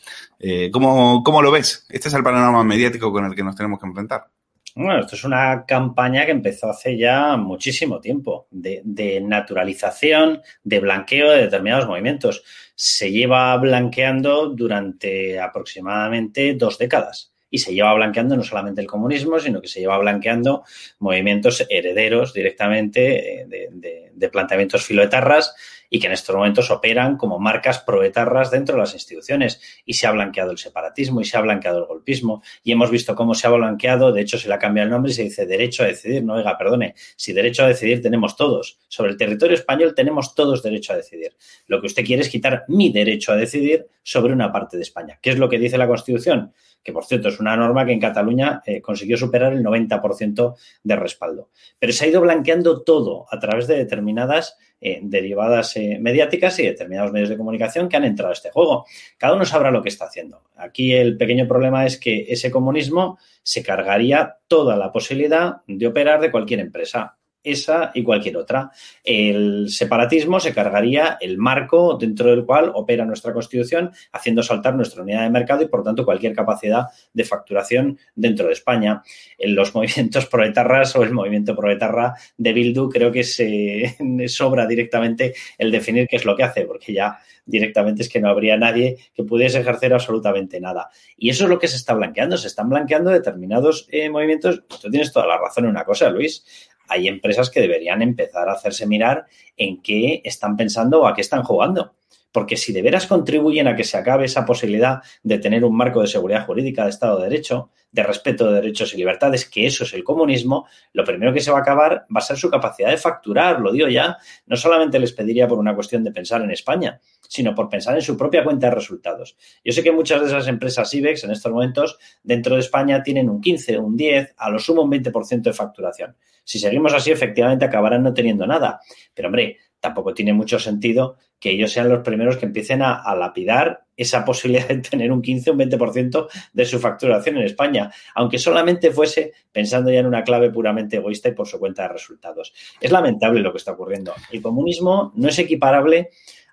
¿cómo, ¿Cómo lo ves? Este es el panorama mediático con el que nos tenemos que enfrentar. Bueno, esto es una campaña que empezó hace ya muchísimo tiempo, de, de naturalización, de blanqueo de determinados movimientos. Se lleva blanqueando durante aproximadamente dos décadas. y se lleva blanqueando no solamente el comunismo, sino que se lleva blanqueando movimientos herederos directamente eh, de, de, de planteamientos filoetarras y que en estos momentos operan como marcas proetarras dentro de las instituciones. Y se ha blanqueado el separatismo y se ha blanqueado el golpismo. Y hemos visto cómo se ha blanqueado, de hecho se le ha cambiado el nombre y se dice derecho a decidir. No, oiga, perdone, si derecho a decidir tenemos todos. Sobre el territorio español tenemos todos derecho a decidir. Lo que usted quiere es quitar mi derecho a decidir sobre una parte de España. ¿Qué es lo que dice la Constitución? Que por cierto es una norma que en Cataluña eh, consiguió superar el 90% de respaldo. Pero se ha ido blanqueando todo a través de determinadas eh, derivadas eh, mediáticas y determinados medios de comunicación que han entrado a este juego. Cada uno sabrá lo que está haciendo. Aquí el pequeño problema es que ese comunismo se cargaría toda la posibilidad de operar de cualquier empresa esa y cualquier otra. El separatismo se cargaría el marco dentro del cual opera nuestra Constitución, haciendo saltar nuestra unidad de mercado y, por tanto, cualquier capacidad de facturación dentro de España. En los *laughs* movimientos proetarras o el movimiento proetarra de Bildu creo que se *laughs* sobra directamente el definir qué es lo que hace, porque ya directamente es que no habría nadie que pudiese ejercer absolutamente nada. Y eso es lo que se está blanqueando. Se están blanqueando determinados eh, movimientos. Tú tienes toda la razón en una cosa, Luis hay empresas que deberían empezar a hacerse mirar en qué están pensando o a qué están jugando. Porque si de veras contribuyen a que se acabe esa posibilidad de tener un marco de seguridad jurídica, de Estado de Derecho, de respeto de derechos y libertades, que eso es el comunismo, lo primero que se va a acabar va a ser su capacidad de facturar, lo digo ya, no solamente les pediría por una cuestión de pensar en España, sino por pensar en su propia cuenta de resultados. Yo sé que muchas de esas empresas IBEX en estos momentos dentro de España tienen un 15, un 10, a lo sumo un 20% de facturación. Si seguimos así, efectivamente acabarán no teniendo nada. Pero hombre, tampoco tiene mucho sentido que ellos sean los primeros que empiecen a, lapidar esa posibilidad de tener un 15 o un 20% de su facturación en España, aunque solamente fuese pensando ya en una clave puramente egoísta y por su cuenta de resultados. Es lamentable lo que está ocurriendo. El comunismo no es equiparable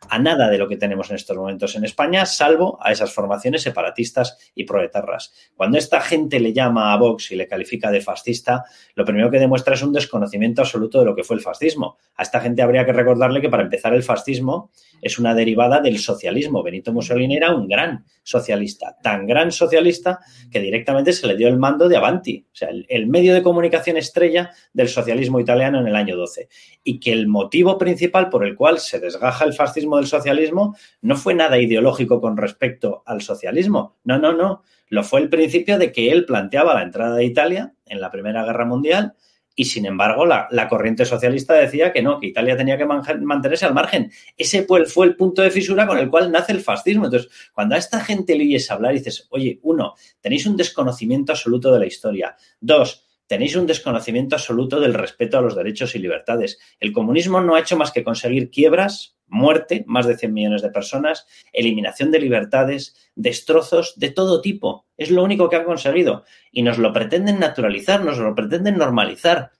a nada de lo que tenemos en estos momentos en España, salvo a esas formaciones separatistas y proetarras. Cuando esta gente le llama a Vox y le califica de fascista, lo primero que demuestra es un desconocimiento absoluto de lo que fue el fascismo. A esta gente habría que recordarle que para empezar el fascismo es una derivada del socialismo. Benito Mussolini era un gran socialista, tan gran socialista que directamente se le dio el mando de Avanti, o sea, el, medio de comunicación estrella del socialismo italiano en el año 12. Y que el motivo principal por el cual se desgaja el fascismo del socialismo no fue nada ideológico con respecto al socialismo. No, no, no. Lo fue el principio de que él planteaba la entrada de Italia en la Primera Guerra Mundial y, sin embargo, la, la corriente socialista decía que no, que Italia tenía que man mantenerse al margen. Ese fue el, fue el punto de fisura con el cual nace el fascismo. Entonces, cuando a esta gente le oyes hablar, dices, oye, uno, tenéis un desconocimiento absoluto de la historia. Dos, tenéis un desconocimiento absoluto del respeto a los derechos y libertades. El comunismo no ha hecho más que conseguir quiebras, muerte, más de 100 millones de personas, eliminación de libertades, destrozos de todo tipo. Es lo único que han conseguido. Y nos lo pretenden naturalizar, nos lo pretenden normalizar.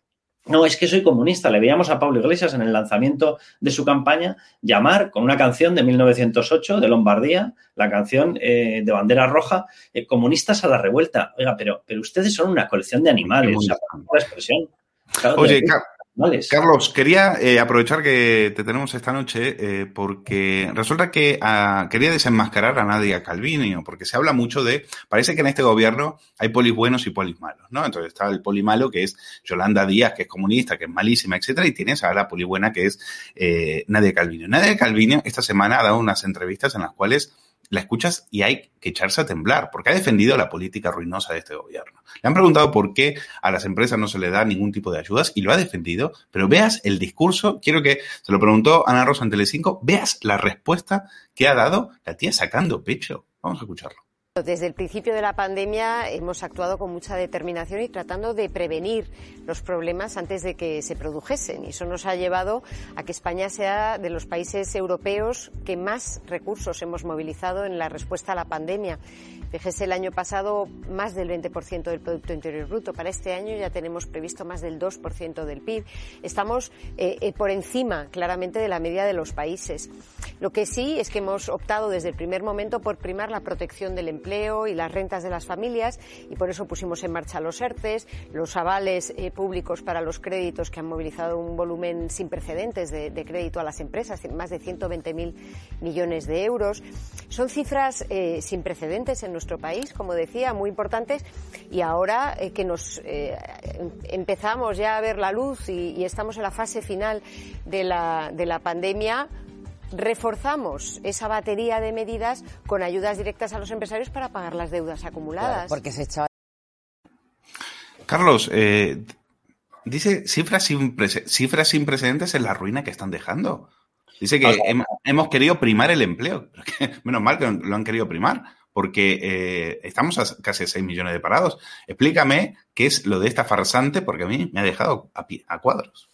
No, es que soy comunista. Le veíamos a Pablo Iglesias en el lanzamiento de su campaña llamar con una canción de 1908 de Lombardía, la canción eh, de bandera roja, eh, comunistas a la revuelta. Oiga, pero, pero ustedes son una colección de animales, o sea, la expresión. Claro, Oye, de... Carlos, quería eh, aprovechar que te tenemos esta noche eh, porque resulta que uh, quería desenmascarar a Nadia Calvino porque se habla mucho de, parece que en este gobierno hay polis buenos y polis malos, ¿no? Entonces está el poli malo que es Yolanda Díaz, que es comunista, que es malísima, etcétera, y tienes a la poli buena que es eh, Nadia Calvino. Nadia Calvino esta semana ha dado unas entrevistas en las cuales la escuchas y hay que echarse a temblar, porque ha defendido la política ruinosa de este gobierno. Le han preguntado por qué a las empresas no se le da ningún tipo de ayudas y lo ha defendido, pero veas el discurso, quiero que se lo preguntó Ana Rosa en Telecinco, veas la respuesta que ha dado la tía sacando pecho. Vamos a escucharlo. Desde el principio de la pandemia hemos actuado con mucha determinación y tratando de prevenir los problemas antes de que se produjesen. Y eso nos ha llevado a que España sea de los países europeos que más recursos hemos movilizado en la respuesta a la pandemia. Fíjese, el año pasado más del 20% del Producto Interior Bruto. Para este año ya tenemos previsto más del 2% del PIB. Estamos eh, eh, por encima, claramente, de la media de los países. Lo que sí es que hemos optado desde el primer momento por primar la protección del empleo y las rentas de las familias y por eso pusimos en marcha los ERTES, los avales eh, públicos para los créditos que han movilizado un volumen sin precedentes de, crédito a las empresas, más de 120.000 millones de euros. Son cifras eh, sin precedentes en nuestro país, como decía, muy importantes y ahora eh, que nos empezamos ya a ver la luz y, y, estamos en la fase final de la, de la pandemia, reforzamos esa batería de medidas con ayudas directas a los empresarios para pagar las deudas acumuladas. porque se echaba... Carlos, eh, dice cifras sin, cifras sin precedentes en la ruina que están dejando. Dice que hemos querido primar el empleo. *laughs* Menos mal que lo han querido primar, porque eh, estamos a casi 6 millones de parados. Explícame qué es lo de esta farsante, porque a mí me ha dejado a, a cuadros.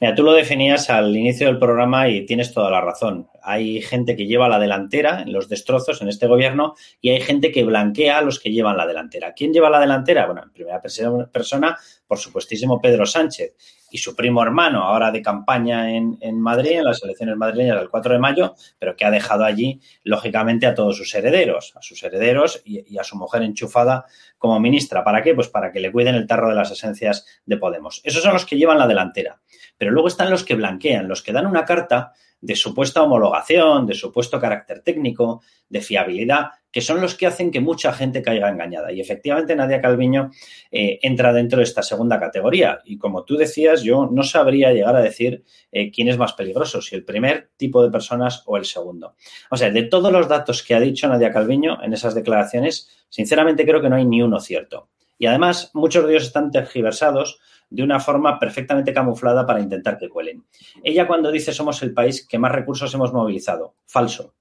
Mira, tú lo definías al inicio del programa y tienes toda la razón. Hay gente que lleva la delantera en los destrozos en este gobierno y hay gente que blanquea a los que llevan la delantera. ¿Quién lleva la delantera? Bueno, en primera persona, por supuestísimo, Pedro Sánchez y su primo hermano, ahora de campaña en, Madrid, en las elecciones madrileñas del 4 de mayo, pero que ha dejado allí, lógicamente, a todos sus herederos, a sus herederos y, y, a su mujer enchufada como ministra. ¿Para qué? Pues para que le cuiden el tarro de las esencias de Podemos. Esos son los que llevan la delantera. Pero luego están los que blanquean, los que dan una carta de supuesta homologación, de supuesto carácter técnico, de fiabilidad, que son los que hacen que mucha gente caiga engañada. Y efectivamente Nadia Calviño eh, entra dentro de esta segunda categoría. Y como tú decías, yo no sabría llegar a decir eh, quién es más peligroso, si el primer tipo de personas o el segundo. O sea, de todos los datos que ha dicho Nadia Calviño en esas declaraciones, sinceramente creo que no hay ni uno cierto. Y además, muchos de ellos están tergiversados de una forma perfectamente camuflada para intentar que cuelen. Ella cuando dice somos el país que más recursos hemos movilizado, falso.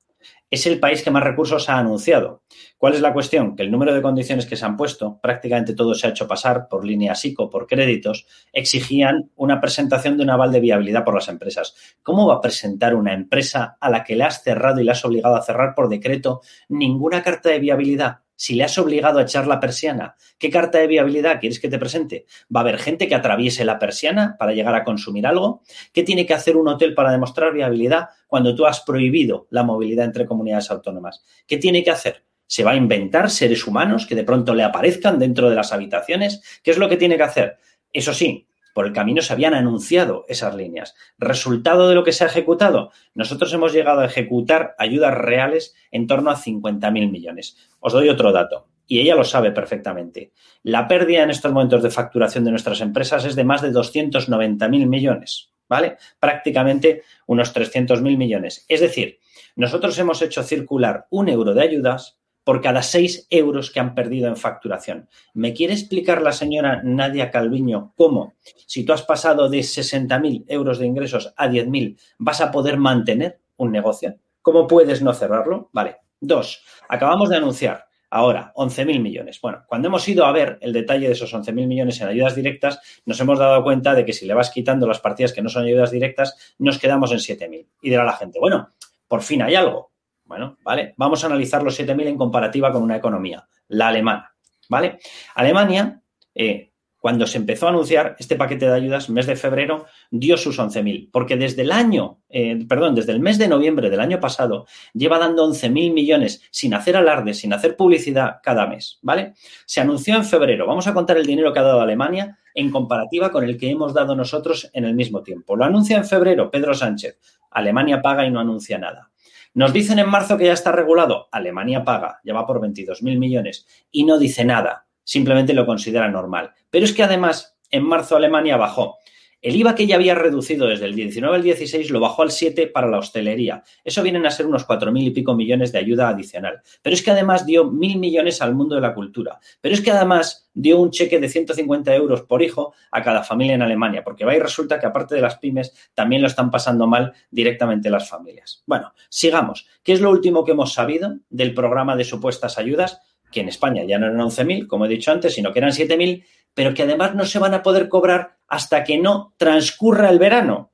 Es el país que más recursos ha anunciado. ¿Cuál es la cuestión? Que el número de condiciones que se han puesto, prácticamente todo se ha hecho pasar por línea SICO, por créditos, exigían una presentación de un aval de viabilidad por las empresas. ¿Cómo va a presentar una empresa a la que le has cerrado y le has obligado a cerrar por decreto ninguna carta de viabilidad? Si le has obligado a echar la persiana, ¿qué carta de viabilidad quieres que te presente? ¿Va a haber gente que atraviese la persiana para llegar a consumir algo? ¿Qué tiene que hacer un hotel para demostrar viabilidad cuando tú has prohibido la movilidad entre comunidades autónomas? ¿Qué tiene que hacer? ¿Se va a inventar seres humanos que de pronto le aparezcan dentro de las habitaciones? ¿Qué es lo que tiene que hacer? Eso sí, por el camino se habían anunciado esas líneas. Resultado de lo que se ha ejecutado, nosotros hemos llegado a ejecutar ayudas reales en torno a 50.000 millones. Os doy otro dato y ella lo sabe perfectamente. La pérdida en estos momentos de facturación de nuestras empresas es de más de 290.000 millones, ¿vale? Prácticamente unos 300.000 millones. Es decir, nosotros hemos hecho circular un euro de ayudas por cada 6 euros que han perdido en facturación. ¿Me quiere explicar la señora Nadia Calviño cómo, si tú has pasado de 60.000 euros de ingresos a 10.000, vas a poder mantener un negocio? ¿Cómo puedes no cerrarlo? Vale. Dos, acabamos de anunciar ahora 11.000 millones. Bueno, cuando hemos ido a ver el detalle de esos 11.000 millones en ayudas directas, nos hemos dado cuenta de que si le vas quitando las partidas que no son ayudas directas, nos quedamos en 7.000. Y dirá la gente, bueno, por fin hay algo. Bueno, vale, vamos a analizar los 7.000 en comparativa con una economía, la alemana, ¿vale? Alemania, eh, cuando se empezó a anunciar este paquete de ayudas, mes de febrero, dio sus 11.000, porque desde el año, eh, perdón, desde el mes de noviembre del año pasado, lleva dando 11.000 millones sin hacer alarde, sin hacer publicidad cada mes, ¿vale? Se anunció en febrero, vamos a contar el dinero que ha dado Alemania en comparativa con el que hemos dado nosotros en el mismo tiempo. Lo anuncia en febrero Pedro Sánchez, Alemania paga y no anuncia nada. Nos dicen en marzo que ya está regulado. Alemania paga, ya va por 22.000 millones y no dice nada, simplemente lo considera normal. Pero es que además en marzo Alemania bajó. El IVA que ya había reducido desde el 19 al 16 lo bajó al 7 para la hostelería. Eso vienen a ser unos 4.000 y pico millones de ayuda adicional. Pero es que además dio mil millones al mundo de la cultura. Pero es que además dio un cheque de 150 euros por hijo a cada familia en Alemania, porque va y resulta que aparte de las pymes también lo están pasando mal directamente las familias. Bueno, sigamos. ¿Qué es lo último que hemos sabido del programa de supuestas ayudas? Que en España ya no eran 11.000, como he dicho antes, sino que eran 7.000, pero que además no se van a poder cobrar hasta que no transcurra el verano.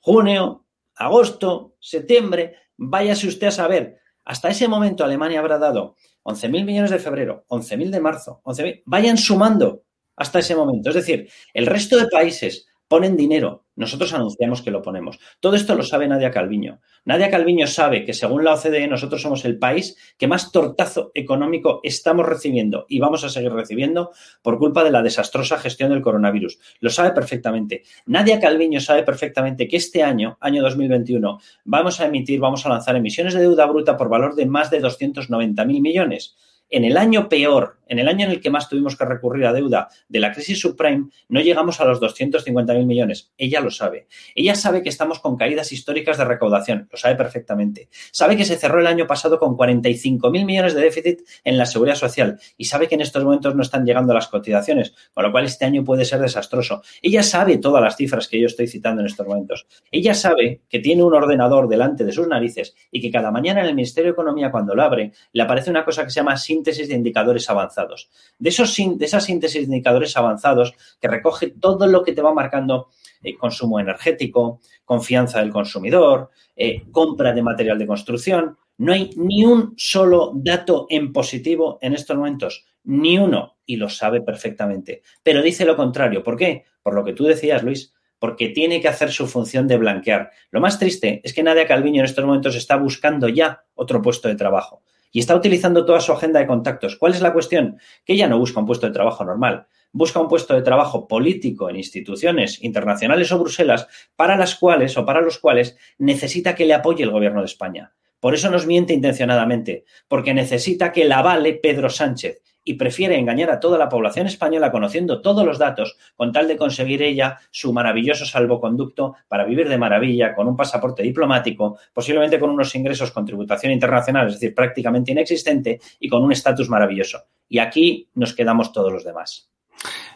Junio, agosto, septiembre, váyase usted a saber. Hasta ese momento Alemania habrá dado 11.000 millones de febrero, 11.000 de marzo, 11.000. Vayan sumando hasta ese momento. Es decir, el resto de países ponen dinero. Nosotros anunciamos que lo ponemos. Todo esto lo sabe Nadia Calviño. Nadia Calviño sabe que según la OCDE nosotros somos el país que más tortazo económico estamos recibiendo y vamos a seguir recibiendo por culpa de la desastrosa gestión del coronavirus. Lo sabe perfectamente. Nadia Calviño sabe perfectamente que este año, año 2021, vamos a emitir, vamos a lanzar emisiones de deuda bruta por valor de más de 290.000 millones. En el año peor, en el año en el que más tuvimos que recurrir a deuda de la crisis subprime, no llegamos a los 250.000 millones. Ella lo sabe. Ella sabe que estamos con caídas históricas de recaudación. Lo sabe perfectamente. Sabe que se cerró el año pasado con 45.000 millones de déficit en la seguridad social y sabe que en estos momentos no están llegando las cotizaciones, con lo cual este año puede ser desastroso. Ella sabe todas las cifras que yo estoy citando en estos momentos. Ella sabe que tiene un ordenador delante de sus narices y que cada mañana en el Ministerio de Economía, cuando lo abre, le aparece una cosa que se llama síntesis de indicadores avanzados. De, esos, de esas síntesis de indicadores avanzados que recoge todo lo que te va marcando eh, consumo energético, confianza del consumidor, eh, compra de material de construcción. No hay ni un solo dato en positivo en estos momentos, ni uno, y lo sabe perfectamente. Pero dice lo contrario. ¿Por qué? Por lo que tú decías, Luis, porque tiene que hacer su función de blanquear. Lo más triste es que Nadia Calviño en estos momentos está buscando ya otro puesto de trabajo y está utilizando toda su agenda de contactos. ¿Cuál es la cuestión? Que ella no busca un puesto de trabajo normal, busca un puesto de trabajo político en instituciones internacionales o Bruselas para las cuales o para los cuales necesita que le apoye el gobierno de España. Por eso nos miente intencionadamente, porque necesita que la avale Pedro Sánchez y prefiere engañar a toda la población española conociendo todos los datos con tal de conseguir ella su maravilloso salvoconducto para vivir de maravilla con un pasaporte diplomático, posiblemente con unos ingresos con tributación internacional, es decir, prácticamente inexistente y con un estatus maravilloso. Y aquí nos quedamos todos los demás.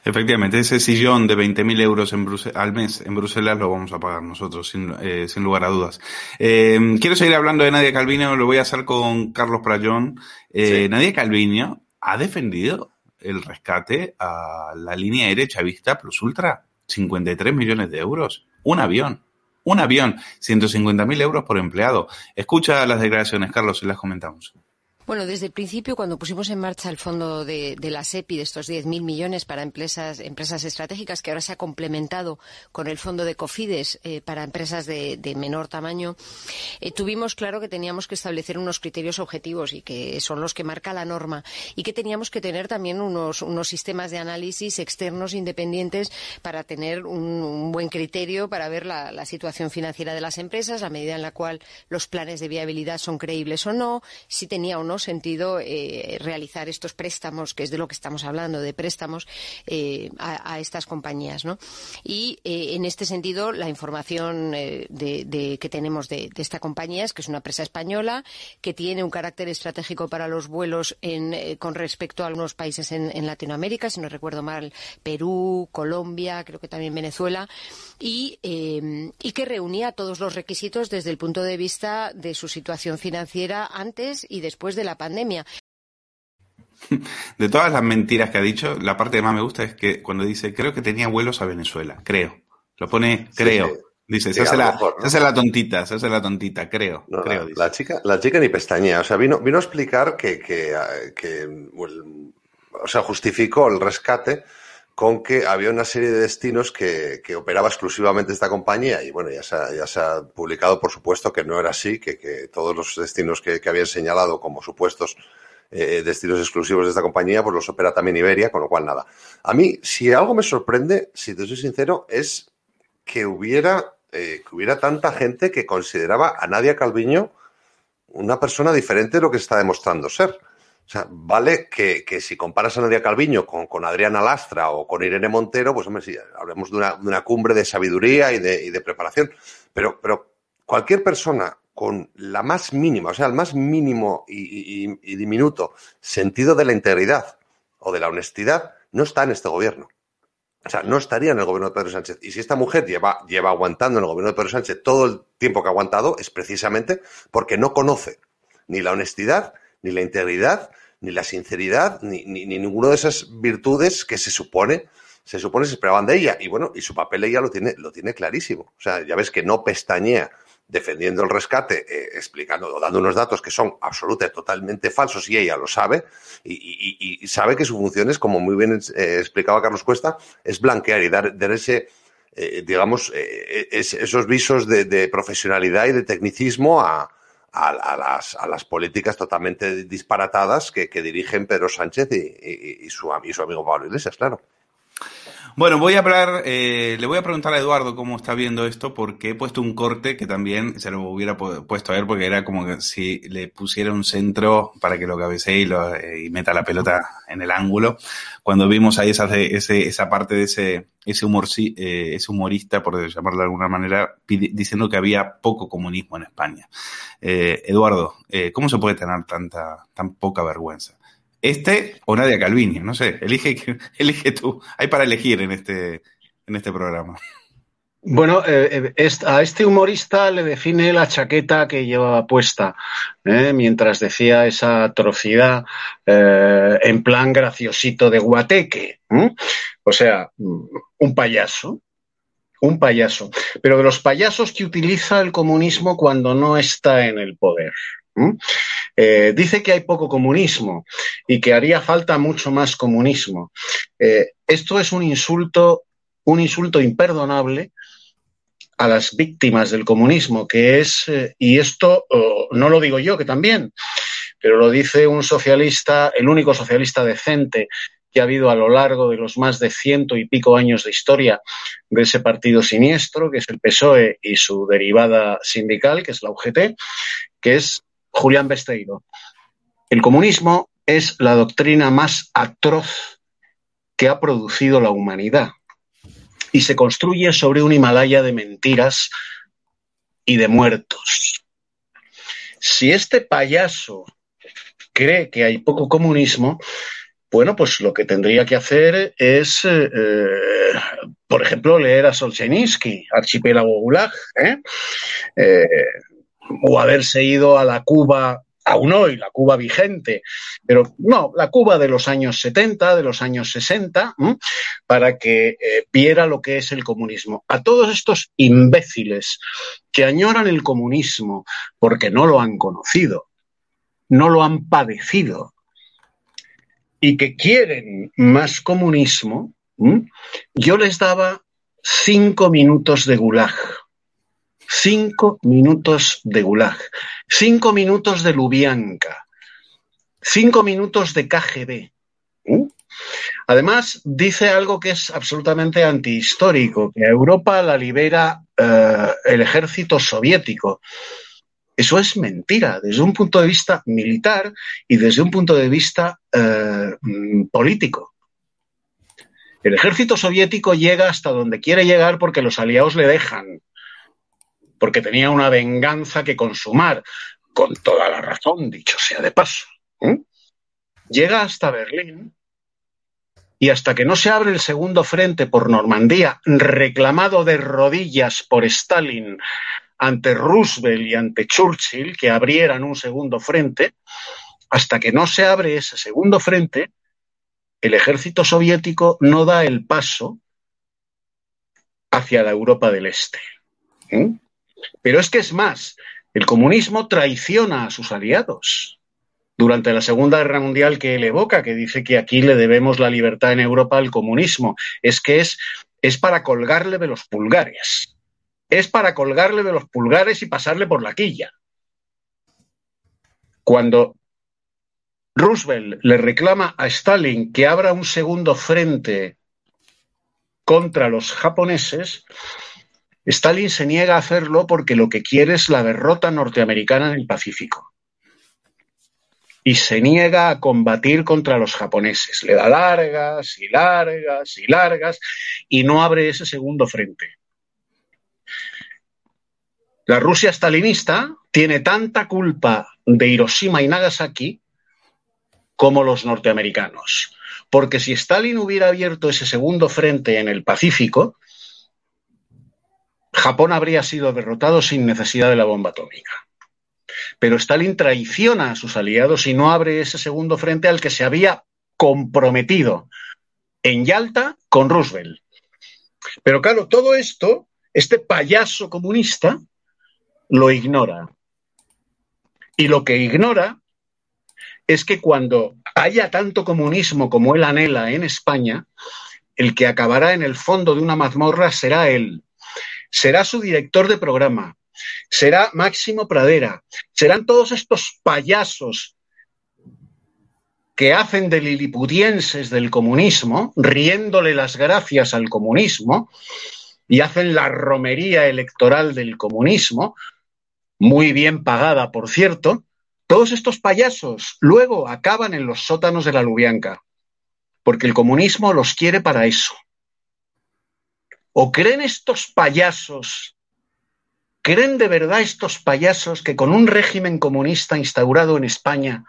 Efectivamente, ese sillón de 20.000 euros en al mes en Bruselas lo vamos a pagar nosotros, sin, eh, sin lugar a dudas. Eh, quiero seguir hablando de Nadia Calviño, lo voy a hacer con Carlos Prayón. Eh, Nadia Calviño ha defendido el rescate a la línea aérea chavista Plus Ultra. 53 millones de euros. Un avión. Un avión. 150.000 euros por empleado. Escucha las declaraciones, Carlos, y las comentamos. Bueno, desde el principio, cuando pusimos en marcha el fondo de, la SEPI de estos 10.000 millones para empresas, empresas estratégicas, que ahora se ha complementado con el fondo de COFIDES eh, para empresas de, menor tamaño, eh, tuvimos claro que teníamos que establecer unos criterios objetivos y que son los que marca la norma y que teníamos que tener también unos, sistemas de análisis externos independientes para tener un, buen criterio para ver la, la situación financiera de las empresas, la medida en la cual los planes de viabilidad son creíbles o no, si tenía o no sentido eh, realizar estos préstamos, que es de lo que estamos hablando, de préstamos eh, a, estas compañías. ¿no? Y eh, en este sentido, la información de, que tenemos de, esta compañía es que es una empresa española que tiene un carácter estratégico para los vuelos con respecto a algunos países en, Latinoamérica, si no recuerdo mal, Perú, Colombia, creo que también Venezuela, y que reunía todos los requisitos desde el punto de vista de su situación financiera antes y después de la pandemia. De todas las mentiras que ha dicho, la parte que más me gusta es que cuando dice, creo que tenía vuelos a Venezuela, creo. Lo pone, creo. Dice, se, hace la, tontita, se hace la tontita, creo. creo la, chica, la chica ni pestañea, o sea, vino, vino a explicar que, que, o sea, justificó el rescate con que había una serie de destinos que, operaba exclusivamente esta compañía y bueno, ya se, ha, publicado por supuesto que no era así, que, todos los destinos que, habían señalado como supuestos eh, destinos exclusivos de esta compañía, pues los opera también Iberia, con lo cual nada. A mí, si algo me sorprende, si te soy sincero, es que hubiera, eh, que hubiera tanta gente que consideraba a Nadia Calviño una persona diferente de lo que está demostrando ser. O sea, vale que, si comparas a Nadia Calviño con, Adriana Lastra o con Irene Montero, pues hombre, sí, hablemos de una, cumbre de sabiduría y de, preparación. Pero, pero cualquier persona con la más mínima, o sea, el más mínimo y, diminuto sentido de la integridad o de la honestidad, no está en este gobierno. O sea, no estaría en el gobierno de Pedro Sánchez. Y si esta mujer lleva, lleva aguantando en el gobierno de Pedro Sánchez todo el tiempo que ha aguantado, es precisamente porque no conoce ni la honestidad ni la integridad, ni la sinceridad, ni, ni, ninguna de esas virtudes que se supone se supone se esperaban de ella. Y bueno, y su papel ella lo tiene, lo tiene clarísimo. O sea, ya ves que no pestañea defendiendo el rescate, eh, explicando o dando unos datos que son absolutamente, totalmente falsos y ella lo sabe y, sabe que su función es, como muy bien eh, explicaba Carlos Cuesta, es blanquear y dar, ese, eh, digamos, es- esos visos de, de profesionalidad y de tecnicismo a, a- a las, a las políticas totalmente disparatadas que, que dirigen Pedro Sánchez y, y- y su, y su amigo Pablo Iglesias, claro. Bueno, voy a hablar, eh, le voy a preguntar a Eduardo cómo está viendo esto, porque he puesto un corte que también se lo hubiera pu- puesto a ver, porque era como que si le pusiera un centro para que lo cabecee y, lo, eh, meta la pelota en el ángulo. Cuando vimos ahí esa, ese, esa parte de ese, ese, humor, ese humorista, por llamarlo de alguna manera, diciendo que había poco comunismo en España. Eh, Eduardo, eh, ¿cómo se puede tener tanta, tan poca vergüenza? Este o Nadia Calviño, no sé, elige, *laughs* elige tú. Hay para elegir en este, en este programa. Bueno, eh, eh, a este humorista le define la chaqueta que llevaba puesta, ¿eh? mientras decía esa atrocidad en plan graciosito de guateque. O sea, mm, un payaso, un payaso. Pero de los payasos que utiliza el comunismo cuando no está en el poder. ¿Eh? Eh, dice que hay poco comunismo y que haría falta mucho más comunismo. Eh, esto es un insulto, un insulto imperdonable a las víctimas del comunismo, que es, eh, y esto no lo digo yo, que también, pero lo dice un socialista, el único socialista decente que ha habido a lo largo de los más de ciento y pico años de historia de ese partido siniestro, que es el PSOE y su derivada sindical, que es la UGT, que es Julián Besteiro. El comunismo es la doctrina más atroz que ha producido la humanidad y se construye sobre un Himalaya de mentiras y de muertos. Si este payaso cree que hay poco comunismo, bueno, pues lo que tendría que hacer es, eh, eh, por ejemplo, leer a Solzhenitsky, Archipiélago Gulag, ¿eh? Eh, o haberse ido a la Cuba, aún hoy, la Cuba vigente, pero no, la Cuba de los años 70, de los años 60, ¿m? para que eh, viera lo que es el comunismo. A todos estos imbéciles que añoran el comunismo porque no lo han conocido, no lo han padecido y que quieren más comunismo, yo les daba cinco minutos de gulag. Cinco minutos de gulag. Cinco minutos de Lubianka. Cinco minutos de KGB. ¿Mm? Además, dice algo que es absolutamente antihistórico, que a Europa la libera eh, el ejército soviético. Eso es mentira desde un punto de vista militar y desde un punto de vista eh, político. El ejército soviético llega hasta donde quiere llegar porque los aliados le dejan, porque tenía una venganza que consumar, con toda la razón, dicho sea de paso. ¿eh? Llega hasta Berlín y hasta que no se abre el segundo frente por Normandía, reclamado de rodillas por Stalin ante Roosevelt y ante Churchill, que abrieran un segundo frente, hasta que no se abre ese segundo frente, el ejército soviético no da el paso hacia la Europa del Este. ¿eh? Pero es que es más, el comunismo traiciona a sus aliados durante la Segunda Guerra Mundial que él evoca, que dice que aquí le debemos la libertad en Europa al comunismo. Es que es, es para colgarle de los pulgares. Es para colgarle de los pulgares y pasarle por la quilla. Cuando Roosevelt le reclama a Stalin que abra un segundo frente contra los japoneses, Stalin se niega a hacerlo porque lo que quiere es la derrota norteamericana en el Pacífico. Y se niega a combatir contra los japoneses. Le da largas y largas y largas y no abre ese segundo frente. La Rusia stalinista tiene tanta culpa de Hiroshima y Nagasaki como los norteamericanos. Porque si Stalin hubiera abierto ese segundo frente en el Pacífico, Japón habría sido derrotado sin necesidad de la bomba atómica. Pero Stalin traiciona a sus aliados y no abre ese segundo frente al que se había comprometido en Yalta con Roosevelt. Pero claro, todo esto, este payaso comunista, lo ignora. Y lo que ignora es que cuando haya tanto comunismo como él anhela en España, el que acabará en el fondo de una mazmorra será él. Será su director de programa, será Máximo Pradera, serán todos estos payasos que hacen de lilipudienses del comunismo, riéndole las gracias al comunismo, y hacen la romería electoral del comunismo, muy bien pagada, por cierto, todos estos payasos luego acaban en los sótanos de la Lubianca, porque el comunismo los quiere para eso. ¿O creen estos payasos, creen de verdad estos payasos que con un régimen comunista instaurado en España,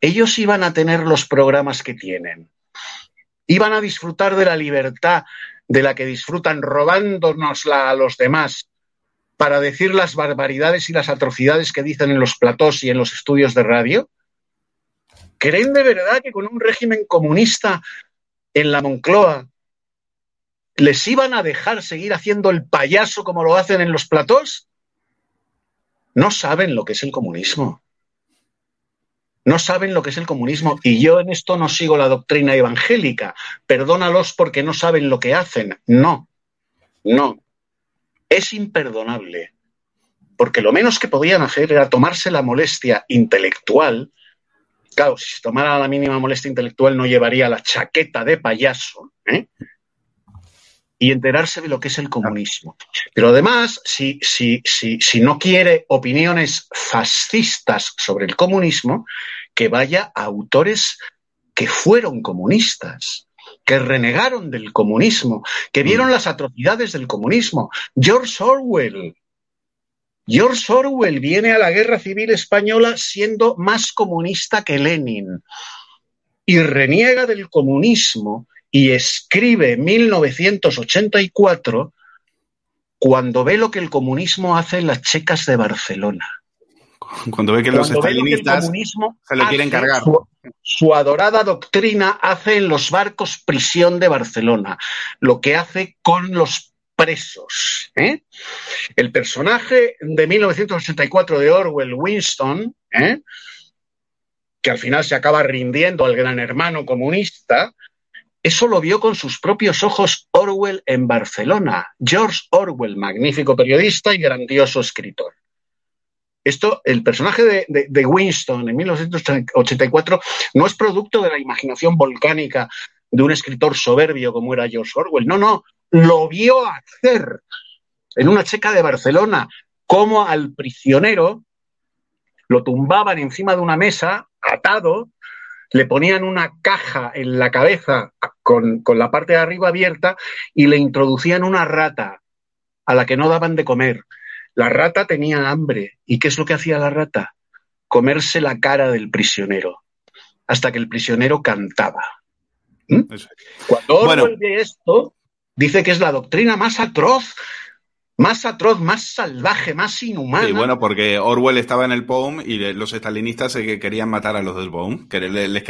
ellos iban a tener los programas que tienen? Iban a disfrutar de la libertad de la que disfrutan robándonosla a los demás para decir las barbaridades y las atrocidades que dicen en los platós y en los estudios de radio? ¿Creen de verdad que con un régimen comunista en la Moncloa les iban a dejar seguir haciendo el payaso como lo hacen en los platós? No saben lo que es el comunismo. No saben lo que es el comunismo y yo en esto no sigo la doctrina evangélica. Perdónalos porque no saben lo que hacen. No, no. Es imperdonable. Porque lo menos que podían hacer era tomarse la molestia intelectual. Claro, si se tomara la mínima molestia intelectual no llevaría la chaqueta de payaso. ¿eh? Y enterarse de lo que es el comunismo. Pero además, si, si, si, si no quiere opiniones fascistas sobre el comunismo, que vaya a autores que fueron comunistas, que renegaron del comunismo, que vieron las atrocidades del comunismo. George Orwell. George Orwell viene a la guerra civil española siendo más comunista que Lenin y reniega del comunismo y escribe 1984 cuando ve lo que el comunismo hace en las checas de Barcelona. Cuando ve que los estalinistas se lo quieren cargar. Su, adorada doctrina hace en los barcos prisión de Barcelona, lo que hace con los presos. ¿eh? El personaje de 1984 de Orwell, Winston, ¿eh? que al final se acaba rindiendo al gran hermano comunista, eso lo vio con sus propios ojos Orwell en Barcelona. George Orwell, magnífico periodista y grandioso escritor. Esto, el personaje de, Winston en 1984 no es producto de la imaginación volcánica de un escritor soberbio como era George Orwell. No, no, lo vio hacer en una checa de Barcelona, como al prisionero lo tumbaban encima de una mesa, atado, le ponían una caja en la cabeza con, la parte de arriba abierta y le introducían una rata a la que no daban de comer. La rata tenía hambre. ¿Y qué es lo que hacía la rata? Comerse la cara del prisionero, hasta que el prisionero cantaba. ¿Mm? Cuando Orwell ve esto, dice que es la doctrina más atroz más atroz, más salvaje, más inhumano. Sí, bueno, porque Orwell estaba en el POUM y los estalinistas se querían matar a los del POUM, que,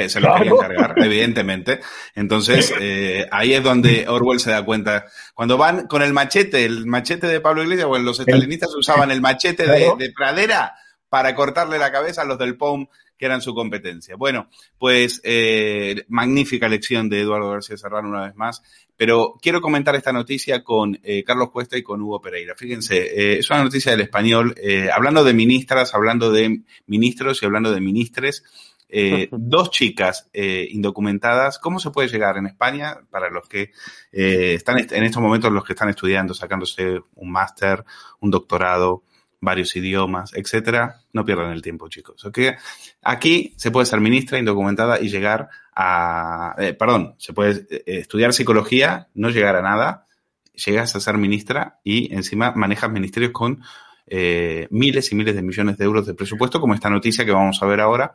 se los querían cargar, evidentemente. Entonces, eh, ahí es donde Orwell se da cuenta. Cuando van con el machete, el machete de Pablo Iglesias, bueno, los estalinistas usaban el machete de, pradera para cortarle la cabeza a los del POUM que eran su competencia. Bueno, pues eh, magnífica lección de Eduardo García Serrano una vez más. Pero quiero comentar esta noticia con eh, Carlos Cuesta y con Hugo Pereira. Fíjense, eh, es una noticia del español, eh, hablando de ministras, hablando de ministros y hablando de ministres. *laughs* dos chicas indocumentadas. ¿Cómo se puede llegar en España para los que están en estos momentos, los que están estudiando, sacándose un máster, un doctorado, varios idiomas, etcétera? No pierdan el tiempo, chicos. Aquí se puede ser ministra indocumentada y llegar a, eh, perdón, se puede eh, estudiar psicología, no llegar a nada, llegas a ser ministra y encima manejas ministerios con eh, miles y miles de millones de euros de presupuesto, como esta noticia que vamos a ver ahora,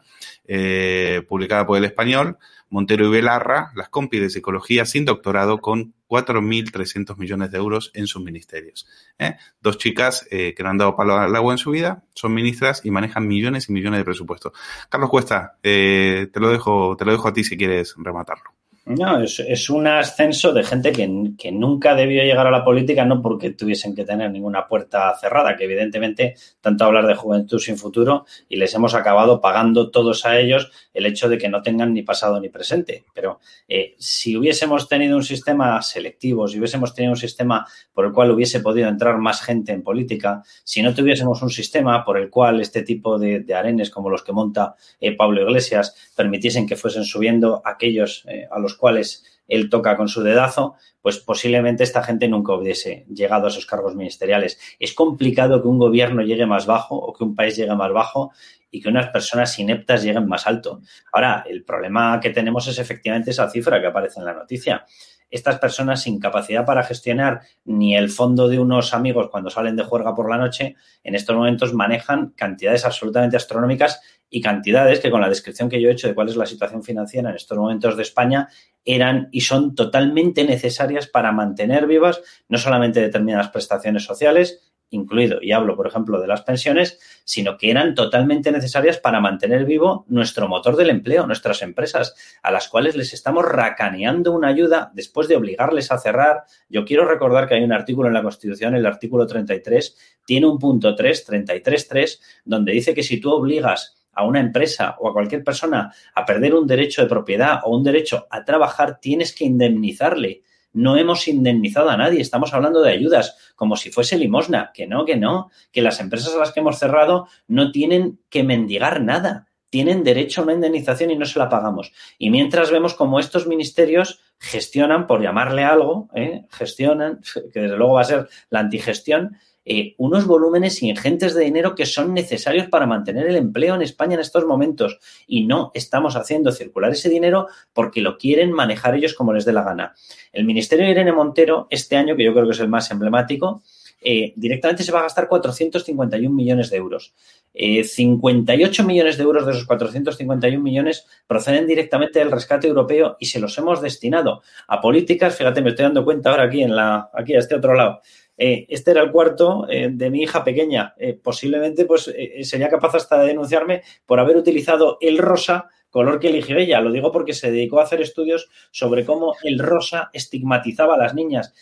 publicada por el español, Montero y Belarra, las compis de psicología sin doctorado con 4.300 millones de euros en sus ministerios. ¿eh? Dos chicas eh, que no han dado palo al agua en su vida, son ministras y manejan millones y millones de presupuesto. Carlos Cuesta, eh, te lo dejo, te lo dejo a ti si quieres rematarlo. No, es, un ascenso de gente que, que, nunca debió llegar a la política, no porque tuviesen que tener ninguna puerta cerrada, que evidentemente tanto hablar de juventud sin futuro y les hemos acabado pagando todos a ellos el hecho de que no tengan ni pasado ni presente. Pero eh, si hubiésemos tenido un sistema selectivo, si hubiésemos tenido un sistema por el cual hubiese podido entrar más gente en política, si no tuviésemos un sistema por el cual este tipo de, de arenes como los que monta eh, Pablo Iglesias permitiesen que fuesen subiendo aquellos eh, a los cuales él toca con su dedazo, pues posiblemente esta gente nunca hubiese llegado a esos cargos ministeriales. Es complicado que un gobierno llegue más bajo o que un país llegue más bajo y que unas personas ineptas lleguen más alto. Ahora, el problema que tenemos es efectivamente esa cifra que aparece en la noticia. Estas personas sin capacidad para gestionar ni el fondo de unos amigos cuando salen de juerga por la noche, en estos momentos manejan cantidades absolutamente astronómicas y cantidades que con la descripción que yo he hecho de cuál es la situación financiera en estos momentos de España eran y son totalmente necesarias para mantener vivas no solamente determinadas prestaciones sociales, incluido, y hablo, por ejemplo, de las pensiones, sino que eran totalmente necesarias para mantener vivo nuestro motor del empleo, nuestras empresas, a las cuales les estamos racaneando una ayuda después de obligarles a cerrar. Yo quiero recordar que hay un artículo en la Constitución, el artículo 33, tiene un punto 3, 33.3, donde dice que si tú obligas a una empresa o a cualquier persona a perder un derecho de propiedad o un derecho a trabajar, tienes que indemnizarle. No hemos indemnizado a nadie, estamos hablando de ayudas, como si fuese limosna, que no, que no, que las empresas a las que hemos cerrado no tienen que mendigar nada, tienen derecho a una indemnización y no se la pagamos. Y mientras vemos como estos ministerios gestionan, por llamarle algo, ¿eh? gestionan, *laughs* que desde luego va a ser la antigestión, eh, unos volúmenes ingentes de dinero que son necesarios para mantener el empleo en España en estos momentos. Y no estamos haciendo circular ese dinero porque lo quieren manejar ellos como les dé la gana. El Ministerio de Irene Montero, este año, que yo creo que es el más emblemático, eh, directamente se va a gastar 451 millones de euros. Eh, 58 millones de euros de esos 451 millones proceden directamente del rescate europeo y se los hemos destinado a políticas, fíjate, me estoy dando cuenta ahora aquí en la, aquí a este otro lado, eh, este era el cuarto eh, de mi hija pequeña. Eh, posiblemente pues, sería capaz hasta de denunciarme por haber utilizado el rosa color que eligió ella. Lo digo porque se dedicó a hacer estudios sobre cómo el rosa estigmatizaba a las niñas.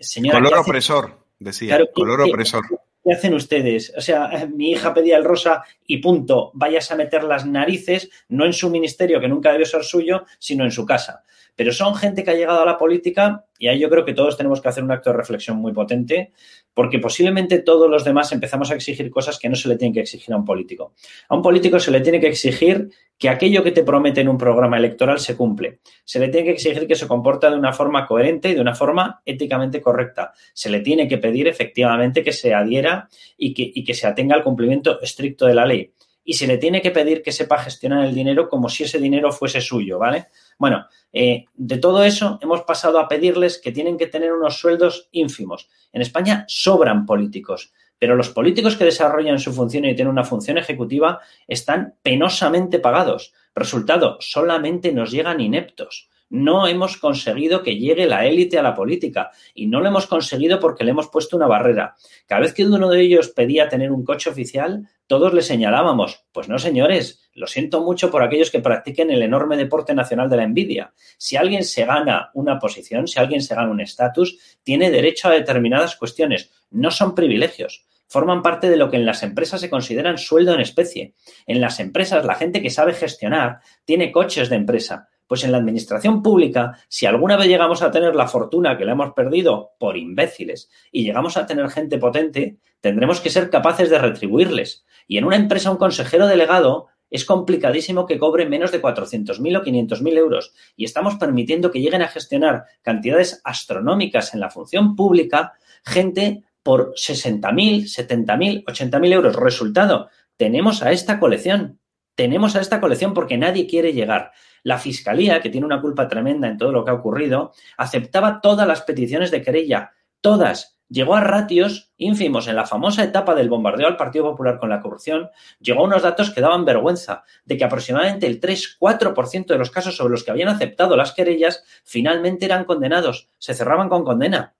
señora, color opresor, decía. Claro, color ¿qué, opresor. ¿Qué hacen ustedes? O sea, mi hija pedía el rosa y punto. Vayas a meter las narices, no en su ministerio, que nunca debió ser suyo, sino en su casa. Pero son gente que ha llegado a la política y ahí yo creo que todos tenemos que hacer un acto de reflexión muy potente, porque posiblemente todos los demás empezamos a exigir cosas que no se le tienen que exigir a un político. A un político se le tiene que exigir que aquello que te promete en un programa electoral se cumple. Se le tiene que exigir que se comporta de una forma coherente y de una forma éticamente correcta. Se le tiene que pedir efectivamente que se adhiera y que, y que se atenga al cumplimiento estricto de la ley. Y se le tiene que pedir que sepa gestionar el dinero como si ese dinero fuese suyo, ¿vale? Bueno, eh, de todo eso hemos pasado a pedirles que tienen que tener unos sueldos ínfimos. En España sobran políticos, pero los políticos que desarrollan su función y tienen una función ejecutiva están penosamente pagados. Resultado, solamente nos llegan ineptos. No hemos conseguido que llegue la élite a la política y no lo hemos conseguido porque le hemos puesto una barrera. Cada vez que uno de ellos pedía tener un coche oficial, todos le señalábamos, pues no señores, lo siento mucho por aquellos que practiquen el enorme deporte nacional de la envidia. Si alguien se gana una posición, si alguien se gana un estatus, tiene derecho a determinadas cuestiones, no son privilegios forman parte de lo que en las empresas se consideran sueldo en especie. En las empresas, la gente que sabe gestionar tiene coches de empresa, pues en la administración pública, si alguna vez llegamos a tener la fortuna que la hemos perdido por imbéciles y llegamos a tener gente potente, tendremos que ser capaces de retribuirles. Y en una empresa un consejero delegado es complicadísimo que cobre menos de 400.000 o 500.000 euros y estamos permitiendo que lleguen a gestionar cantidades astronómicas en la función pública gente por 60.000, 70.000, 80.000 euros. Resultado, tenemos a esta colección. Tenemos a esta colección porque nadie quiere llegar. La Fiscalía, que tiene una culpa tremenda en todo lo que ha ocurrido, aceptaba todas las peticiones de querella, todas. Llegó a ratios ínfimos en la famosa etapa del bombardeo al Partido Popular con la corrupción, llegó a unos datos que daban vergüenza, de que aproximadamente el 3-4% de los casos sobre los que habían aceptado las querellas finalmente eran condenados, se cerraban con condena.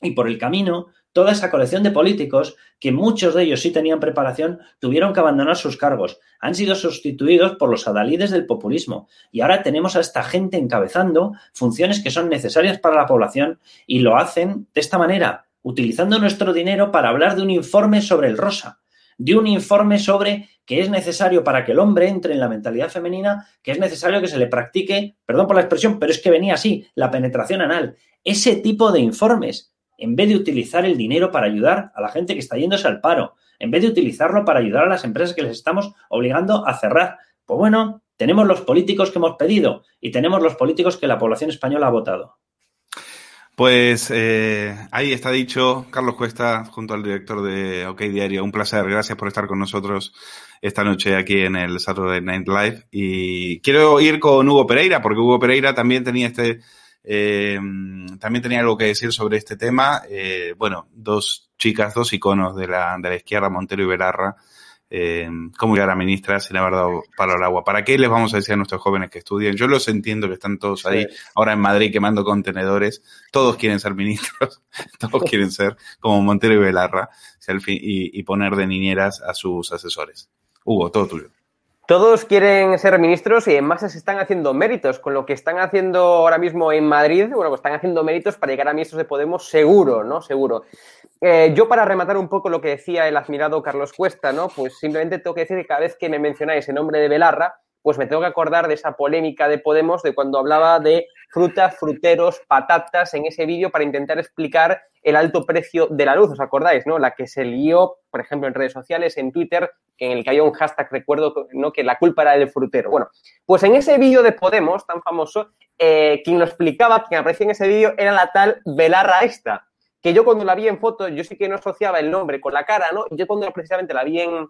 Y por el camino toda esa colección de políticos que muchos de ellos sí tenían preparación, tuvieron que abandonar sus cargos. Han sido sustituidos por los adalides del populismo. Y ahora tenemos a esta gente encabezando funciones que son necesarias para la población y lo hacen de esta manera, utilizando nuestro dinero para hablar de un informe sobre el rosa de un informe sobre que es necesario para que el hombre entre en la mentalidad femenina, que es necesario que se le practique, perdón por la expresión, pero es que venía así, la penetración anal. Ese tipo de informes, en vez de utilizar el dinero para ayudar a la gente que está yéndose al paro, en vez de utilizarlo para ayudar a las empresas que les estamos obligando a cerrar, pues bueno, tenemos los políticos que hemos pedido y tenemos los políticos que la población española ha votado. Pues eh, ahí está dicho Carlos Cuesta junto al director de OK Diario. Un placer, gracias por estar con nosotros esta noche aquí en el Saturday Night Live. Y quiero ir con Hugo Pereira, porque Hugo Pereira también tenía este, eh, también tenía algo que decir sobre este tema. Eh, bueno, dos chicas, dos iconos de la, de la izquierda, Montero y Belarra, eh, cómo llegar a ministra sin haber dado palo al agua. ¿Para qué les vamos a decir a nuestros jóvenes que estudien? Yo los entiendo que están todos ahí ahora en Madrid quemando contenedores. Todos quieren ser ministros, *laughs* todos quieren ser como Montero y Belarra y, y poner de niñeras a sus asesores. Hugo, todo tuyo. Todos quieren ser ministros y en masa se están haciendo méritos. Con lo que están haciendo ahora mismo en Madrid, bueno, pues están haciendo méritos para llegar a ministros de Podemos seguro, ¿no? Seguro. Eh, yo para rematar un poco lo que decía el admirado Carlos Cuesta, ¿no? Pues simplemente tengo que decir que cada vez que me mencionáis el nombre de Belarra, pues me tengo que acordar de esa polémica de Podemos de cuando hablaba de frutas, fruteros, patatas en ese vídeo para intentar explicar el alto precio de la luz, ¿os acordáis? ¿no? La que se lió, por ejemplo, en redes sociales, en Twitter, en el que había un hashtag, recuerdo, ¿no? que la culpa era del frutero. Bueno, pues en ese vídeo de Podemos, tan famoso, eh, quien lo explicaba, quien aparecía en ese vídeo, era la tal Belarra esta, que yo cuando la vi en foto, yo sí que no asociaba el nombre con la cara, ¿no? Yo cuando precisamente la vi en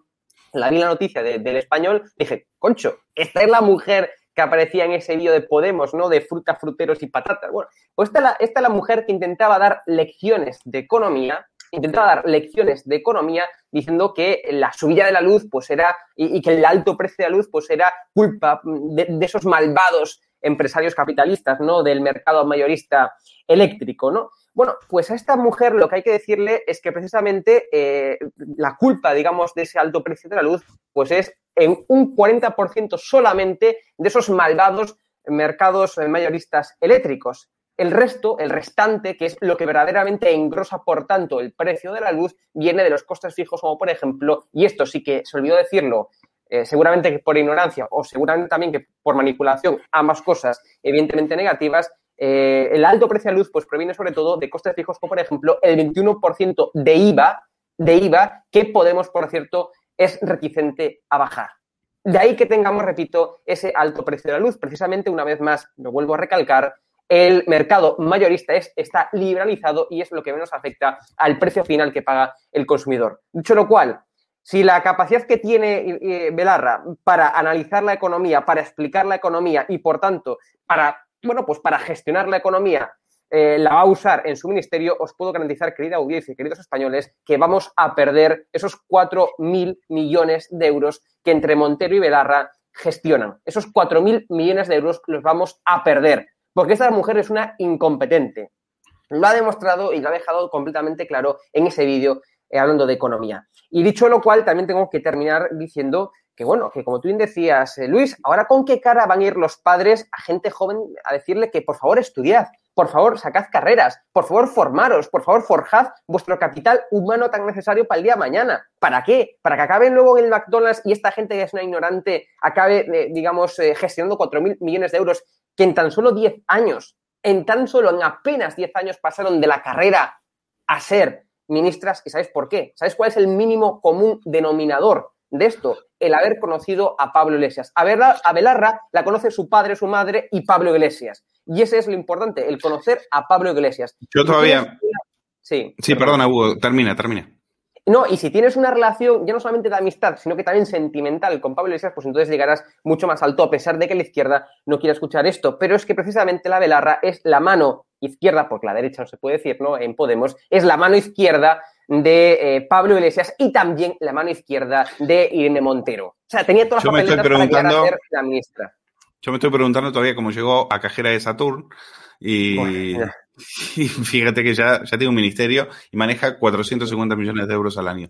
la, vi la noticia del español, dije, concho, esta es la mujer que aparecía en ese vídeo de Podemos, ¿no? De frutas, fruteros y patatas. Bueno, pues esta es, la, esta es la mujer que intentaba dar lecciones de economía, intentaba dar lecciones de economía diciendo que la subida de la luz, pues era, y, que el alto precio de la luz, pues era culpa de esos malvados empresarios capitalistas, ¿no? Del mercado mayorista eléctrico, ¿no? Bueno, pues a esta mujer lo que hay que decirle es que precisamente eh, la culpa, digamos, de ese alto precio de la luz, pues es en un 40% solamente de esos malvados mercados mayoristas eléctricos. El resto, el restante, que es lo que verdaderamente engrosa, por tanto, el precio de la luz, viene de los costes fijos, como por ejemplo, y esto sí que se olvidó decirlo, eh, seguramente que por ignorancia o seguramente también que por manipulación, ambas cosas evidentemente negativas, eh, el alto precio de luz pues proviene sobre todo de costes fijos como por ejemplo el 21% de IVA, de IVA que Podemos, por cierto, es reticente a bajar. De ahí que tengamos, repito, ese alto precio de la luz. Precisamente, una vez más, lo vuelvo a recalcar, el mercado mayorista es, está liberalizado y es lo que menos afecta al precio final que paga el consumidor. Dicho lo cual, si la capacidad que tiene eh, Belarra para analizar la economía, para explicar la economía y, por tanto, para bueno, pues para gestionar la economía eh, la va a usar en su ministerio, os puedo garantizar, querida audiencia y queridos españoles, que vamos a perder esos 4.000 millones de euros que entre Montero y Belarra gestionan. Esos 4.000 millones de euros los vamos a perder, porque esta mujer es una incompetente. Lo ha demostrado y lo ha dejado completamente claro en ese vídeo eh, hablando de economía. Y dicho lo cual, también tengo que terminar diciendo que bueno, que como tú bien decías, eh, Luis, ahora con qué cara van a ir los padres a gente joven a decirle que por favor estudiad, por favor sacad carreras, por favor formaros, por favor forjad vuestro capital humano tan necesario para el día de mañana. ¿Para qué? Para que acaben luego en el McDonald's y esta gente que es una ignorante acabe, eh, digamos, gestionando 4.000 millones de euros que en tan solo 10 años, en tan solo, en apenas 10 años pasaron de la carrera a ser ministras. ¿Y sabéis por qué? ¿Sabéis cuál es el mínimo común denominador de esto? el haber conocido a Pablo Iglesias. A, a Belarra la conoce su padre, su madre y Pablo Iglesias. Y ese es lo importante, el conocer a Pablo Iglesias. Yo todavía... Sí. Sí, perdona, Hugo, termina, termina. No, y si tienes una relación ya no solamente de amistad, sino que también sentimental con Pablo Iglesias, pues entonces llegarás mucho más alto, a pesar de que la izquierda no quiera escuchar esto. Pero es que precisamente la Belarra es la mano izquierda, porque la derecha no se puede decir, ¿no? En Podemos, es la mano izquierda de eh, Pablo Iglesias y también la mano izquierda de Irene Montero. O sea, tenía todas las papeletas para llegar a ser la ministra. Yo me estoy preguntando todavía cómo llegó a cajera de Saturn y, Bueno, *laughs* y fíjate que ya, ya tiene un ministerio y maneja 450 millones de euros al año.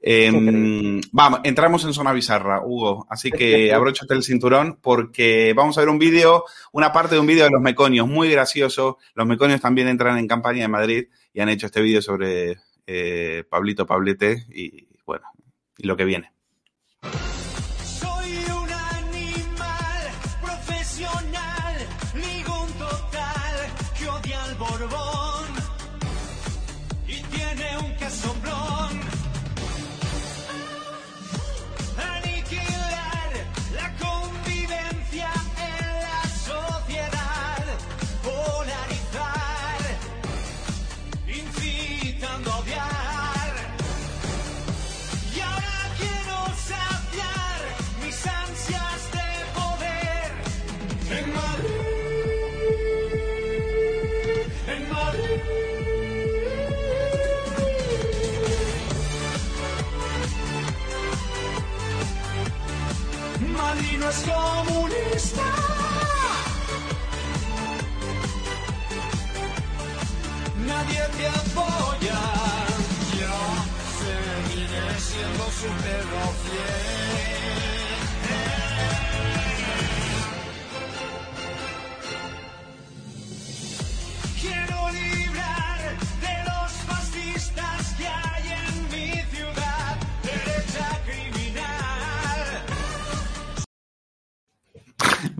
Eh, vamos, entramos en zona bizarra, Hugo, así que abróchate el cinturón porque vamos a ver un vídeo, una parte de un vídeo de los meconios, muy gracioso. Los meconios también entran en campaña en Madrid y han hecho este vídeo sobre eh, Pablito Pablete y bueno, y lo que viene. Comunista. Nadie te apoya. Yo seguiré siendo su perro fiel.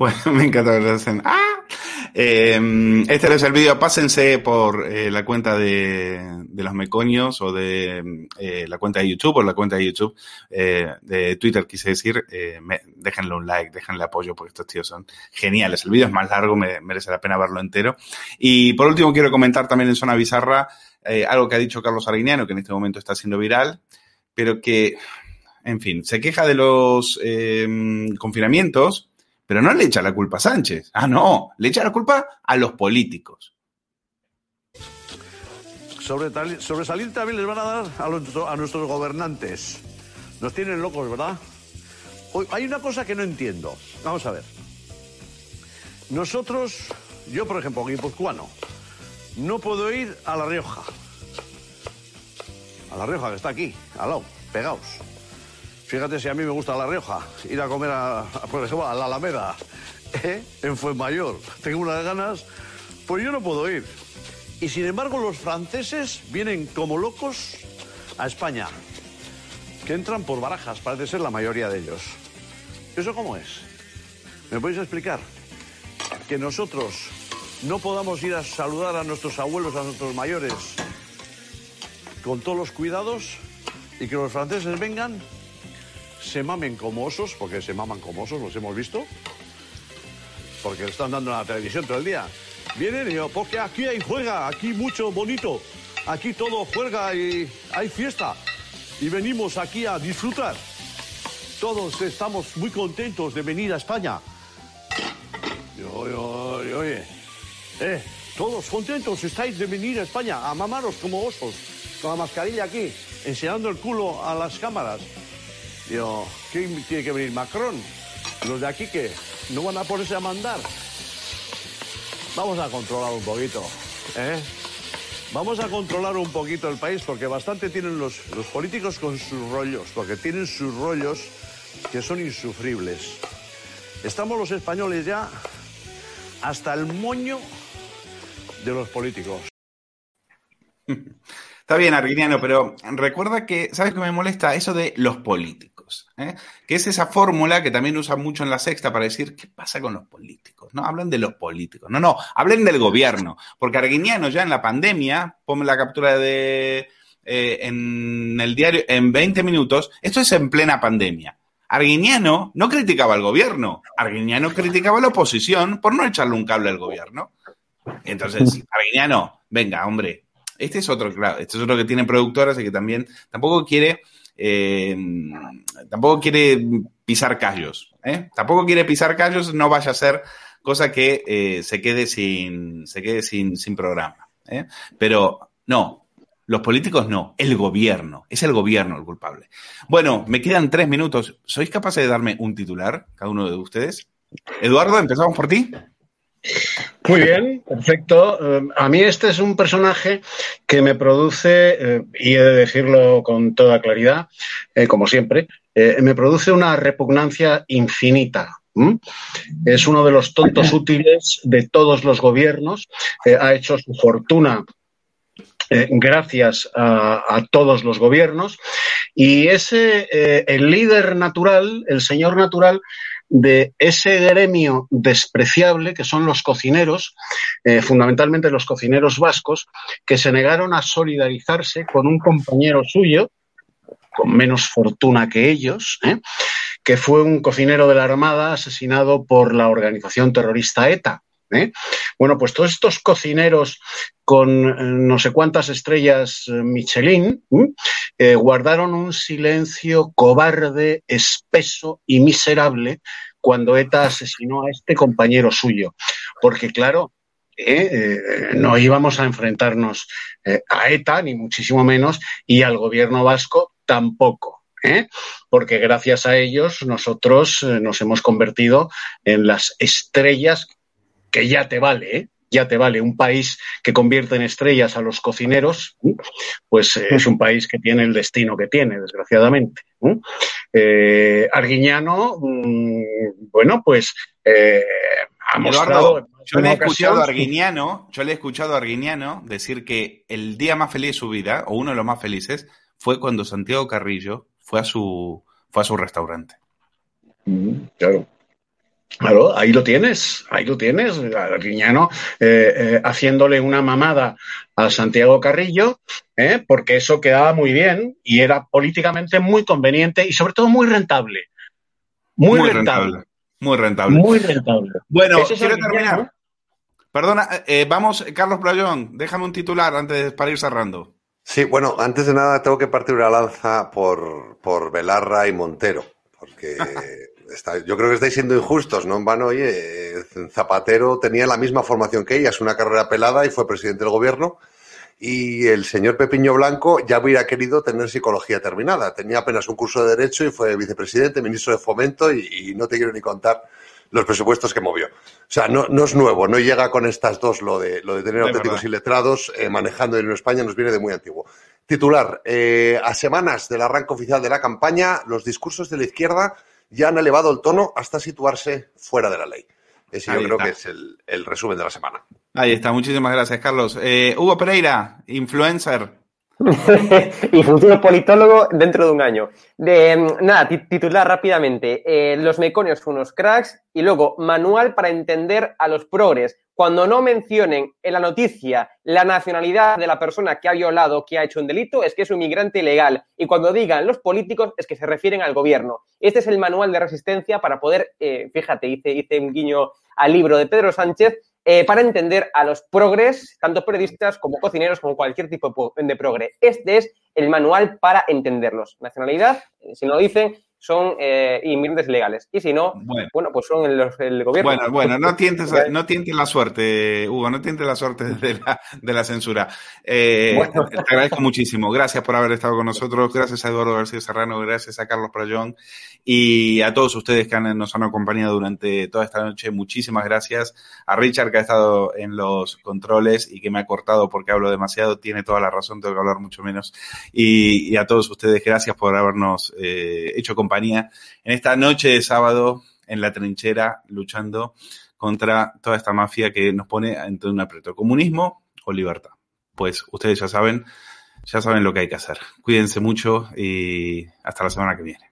Bueno, *laughs* me encanta ver la escena. ¡Ah! Eh, este es el vídeo. Pásense por eh, la cuenta de, de los meconios o de eh, la cuenta de YouTube o la cuenta de YouTube eh, de Twitter, quise decir. Eh, me- déjenle un like, déjenle apoyo porque estos tíos son geniales. El vídeo es más largo, me, merece la pena verlo entero. Y por último, quiero comentar también en Zona Bizarra algo que ha dicho Carlos Arguiñano, que en este momento está siendo viral, pero que, en fin, se queja de los eh, confinamientos pero no le echa la culpa a Sánchez. Ah, no, le echa la culpa a los políticos. Sobretali- Sobresaliente también les van a dar a, los- a nuestros gobernantes. Nos tienen locos, ¿verdad? Hoy, hay una cosa que no entiendo. Vamos a ver. Nosotros, yo por ejemplo, guipuzcoano, no puedo ir a La Rioja. A La Rioja, que está aquí, al lado, pegados. Fíjate si a mí me gusta La Rioja, ir a comer, a, por ejemplo, a la Alameda, ¿eh? en Fuenmayor. Tengo unas ganas, pues yo no puedo ir. Y sin embargo, los franceses vienen como locos a España, que entran por barajas, parece ser la mayoría de ellos. ¿Eso cómo es? ¿Me podéis explicar? Que nosotros no podamos ir a saludar a nuestros abuelos, a nuestros mayores, con todos los cuidados, y que los franceses vengan, se mamen como osos, porque se maman como osos, los hemos visto, porque están dando la televisión todo el día. Vienen y porque aquí hay juega, aquí mucho bonito, aquí todo juega y hay fiesta. Y venimos aquí a disfrutar. Todos estamos muy contentos de venir a España. Yo, oye, eh, todos contentos estáis de venir a España, a mamaros como osos, con la mascarilla aquí, enseñando el culo a las cámaras. Digo, ¿quién tiene que venir? ¿Macron? ¿Los de aquí que no van a ponerse a mandar? Vamos a controlar un poquito, ¿eh? Vamos a controlar un poquito el país porque bastante tienen los, los políticos con sus rollos, porque tienen sus rollos que son insufribles. Estamos los españoles ya hasta el moño de los políticos. *laughs* Está bien, Arguiniano, pero recuerda que, ¿sabes qué me molesta? Eso de los políticos. ¿Eh? Que es esa fórmula que también usan mucho en la sexta para decir, ¿qué pasa con los políticos? No hablan de los políticos. No, no, hablen del gobierno. Porque Arguiniano ya en la pandemia, ponme la captura de eh, en el diario en 20 minutos, esto es en plena pandemia. Arguiniano no criticaba al gobierno, Arguiniano criticaba a la oposición por no echarle un cable al gobierno. Entonces, Arguiniano, venga, hombre, este es otro, claro, este es otro que tiene productoras y que también tampoco quiere, eh, tampoco quiere pisar callos, ¿eh? Tampoco quiere pisar callos, no vaya a ser cosa que eh, se quede sin, se quede sin, sin programa. Pero no, los políticos no, el gobierno, es el gobierno el culpable. Bueno, me quedan tres minutos. ¿Sois capaces de darme un titular, cada uno de ustedes? Eduardo, empezamos por ti. Muy bien, perfecto. Eh, A mí este es un personaje que me produce, eh, y he de decirlo con toda claridad, eh, como siempre, eh, me produce una repugnancia infinita. Es uno de los tontos *laughs* útiles de todos los gobiernos. ha hecho su fortuna gracias a, a todos los gobiernos. Y ese, el líder natural, el señor natural, de ese gremio despreciable que son los cocineros, eh, fundamentalmente los cocineros vascos, que se negaron a solidarizarse con un compañero suyo, con menos fortuna que ellos, ¿eh? que fue un cocinero de la Armada asesinado por la organización terrorista ETA. ¿Eh? Bueno, pues todos estos cocineros con eh, no sé cuántas estrellas eh, Michelin guardaron un silencio cobarde, espeso y miserable cuando ETA asesinó a este compañero suyo. Porque claro, no íbamos a enfrentarnos a ETA, ni muchísimo menos, y al gobierno vasco tampoco. Porque gracias a ellos nosotros nos hemos convertido en las estrellas que ya te vale, ¿eh? ya te vale. Un país que convierte en estrellas a los cocineros, ¿eh? pues eh, es un país que tiene el destino que tiene, desgraciadamente. ¿eh? Eh, Arguiñano, mm, bueno, pues eh, ha mostrado. Eduardo, yo le he escuchado a Arguiñano, yo le he escuchado a Arguiñano decir que el día más feliz de su vida, o uno de los más felices, fue cuando Santiago Carrillo fue a su, fue a su restaurante. Mm, Claro. Claro, ahí lo tienes, ahí lo tienes, Arguiñano eh, eh, haciéndole una mamada a Santiago Carrillo, ¿eh? porque eso quedaba muy bien y era políticamente muy conveniente y sobre todo muy rentable. Muy, rentable. Muy rentable. Muy rentable. Bueno, es quiero terminar. Perdona, eh, vamos, Carlos Playón, déjame un titular antes de, para ir cerrando. Sí, bueno, antes de nada tengo que partir una lanza por, por Belarra y Montero, porque *laughs* está- yo creo que estáis siendo injustos, ¿no? En vano, oye, Zapatero tenía la misma formación que ella, es una carrera pelada y fue presidente del gobierno. Y el señor Pepiño Blanco ya hubiera querido tener psicología terminada. Tenía apenas un curso de Derecho y fue vicepresidente, ministro de Fomento y, y no te quiero ni contar los presupuestos que movió. O sea, no, no es nuevo, no llega con estas dos lo de, lo de tener auténticos verdad. iletrados eh, manejando en España, nos viene de muy antiguo. Titular, eh, a semanas del arranque oficial de la campaña, los discursos de la izquierda ya han elevado el tono hasta situarse fuera de la ley. Ese yo creo está. que es el, el resumen de la semana. Ahí está, muchísimas gracias, Carlos. Eh, Hugo Pereira, influencer. *laughs* y futuro politólogo dentro de un año. De, mm, nada, ti- titular rápidamente. Eh, los meconios son unos cracks y luego manual para entender a los progres. Cuando no mencionen en la noticia la nacionalidad de la persona que ha violado, que ha hecho un delito, es que es un inmigrante ilegal. Y cuando digan los políticos, es que se refieren al gobierno. Este es el manual de resistencia para poder, eh, fíjate, hice, un guiño al libro de Pedro Sánchez, eh, para entender a los progres, tanto periodistas como cocineros, como cualquier tipo de po- de progre. Este es el manual para entenderlos. Nacionalidad, eh, si no lo dicen, son eh, inmigrantes legales. Y si no, Bueno. bueno, pues son el, el gobierno. Bueno, bueno, no tientes, no tientes la suerte, Hugo, no tientes la suerte de la, de la censura. Eh, Bueno. Te agradezco muchísimo. Gracias por haber estado con nosotros. Gracias a Eduardo García Serrano, gracias a Carlos Prayón y a todos ustedes que han- nos han acompañado durante toda esta noche. Muchísimas gracias. A Richard que ha estado en los controles y que me ha cortado porque hablo demasiado. Tiene toda la razón, tengo que hablar mucho menos. Y, y a todos ustedes, gracias por habernos eh, hecho compañía en esta noche de sábado en la trinchera luchando contra toda esta mafia que nos pone ante un aprieto. ¿Comunismo o libertad? Pues ustedes ya saben, ya saben lo que hay que hacer. Cuídense mucho y hasta la semana que viene.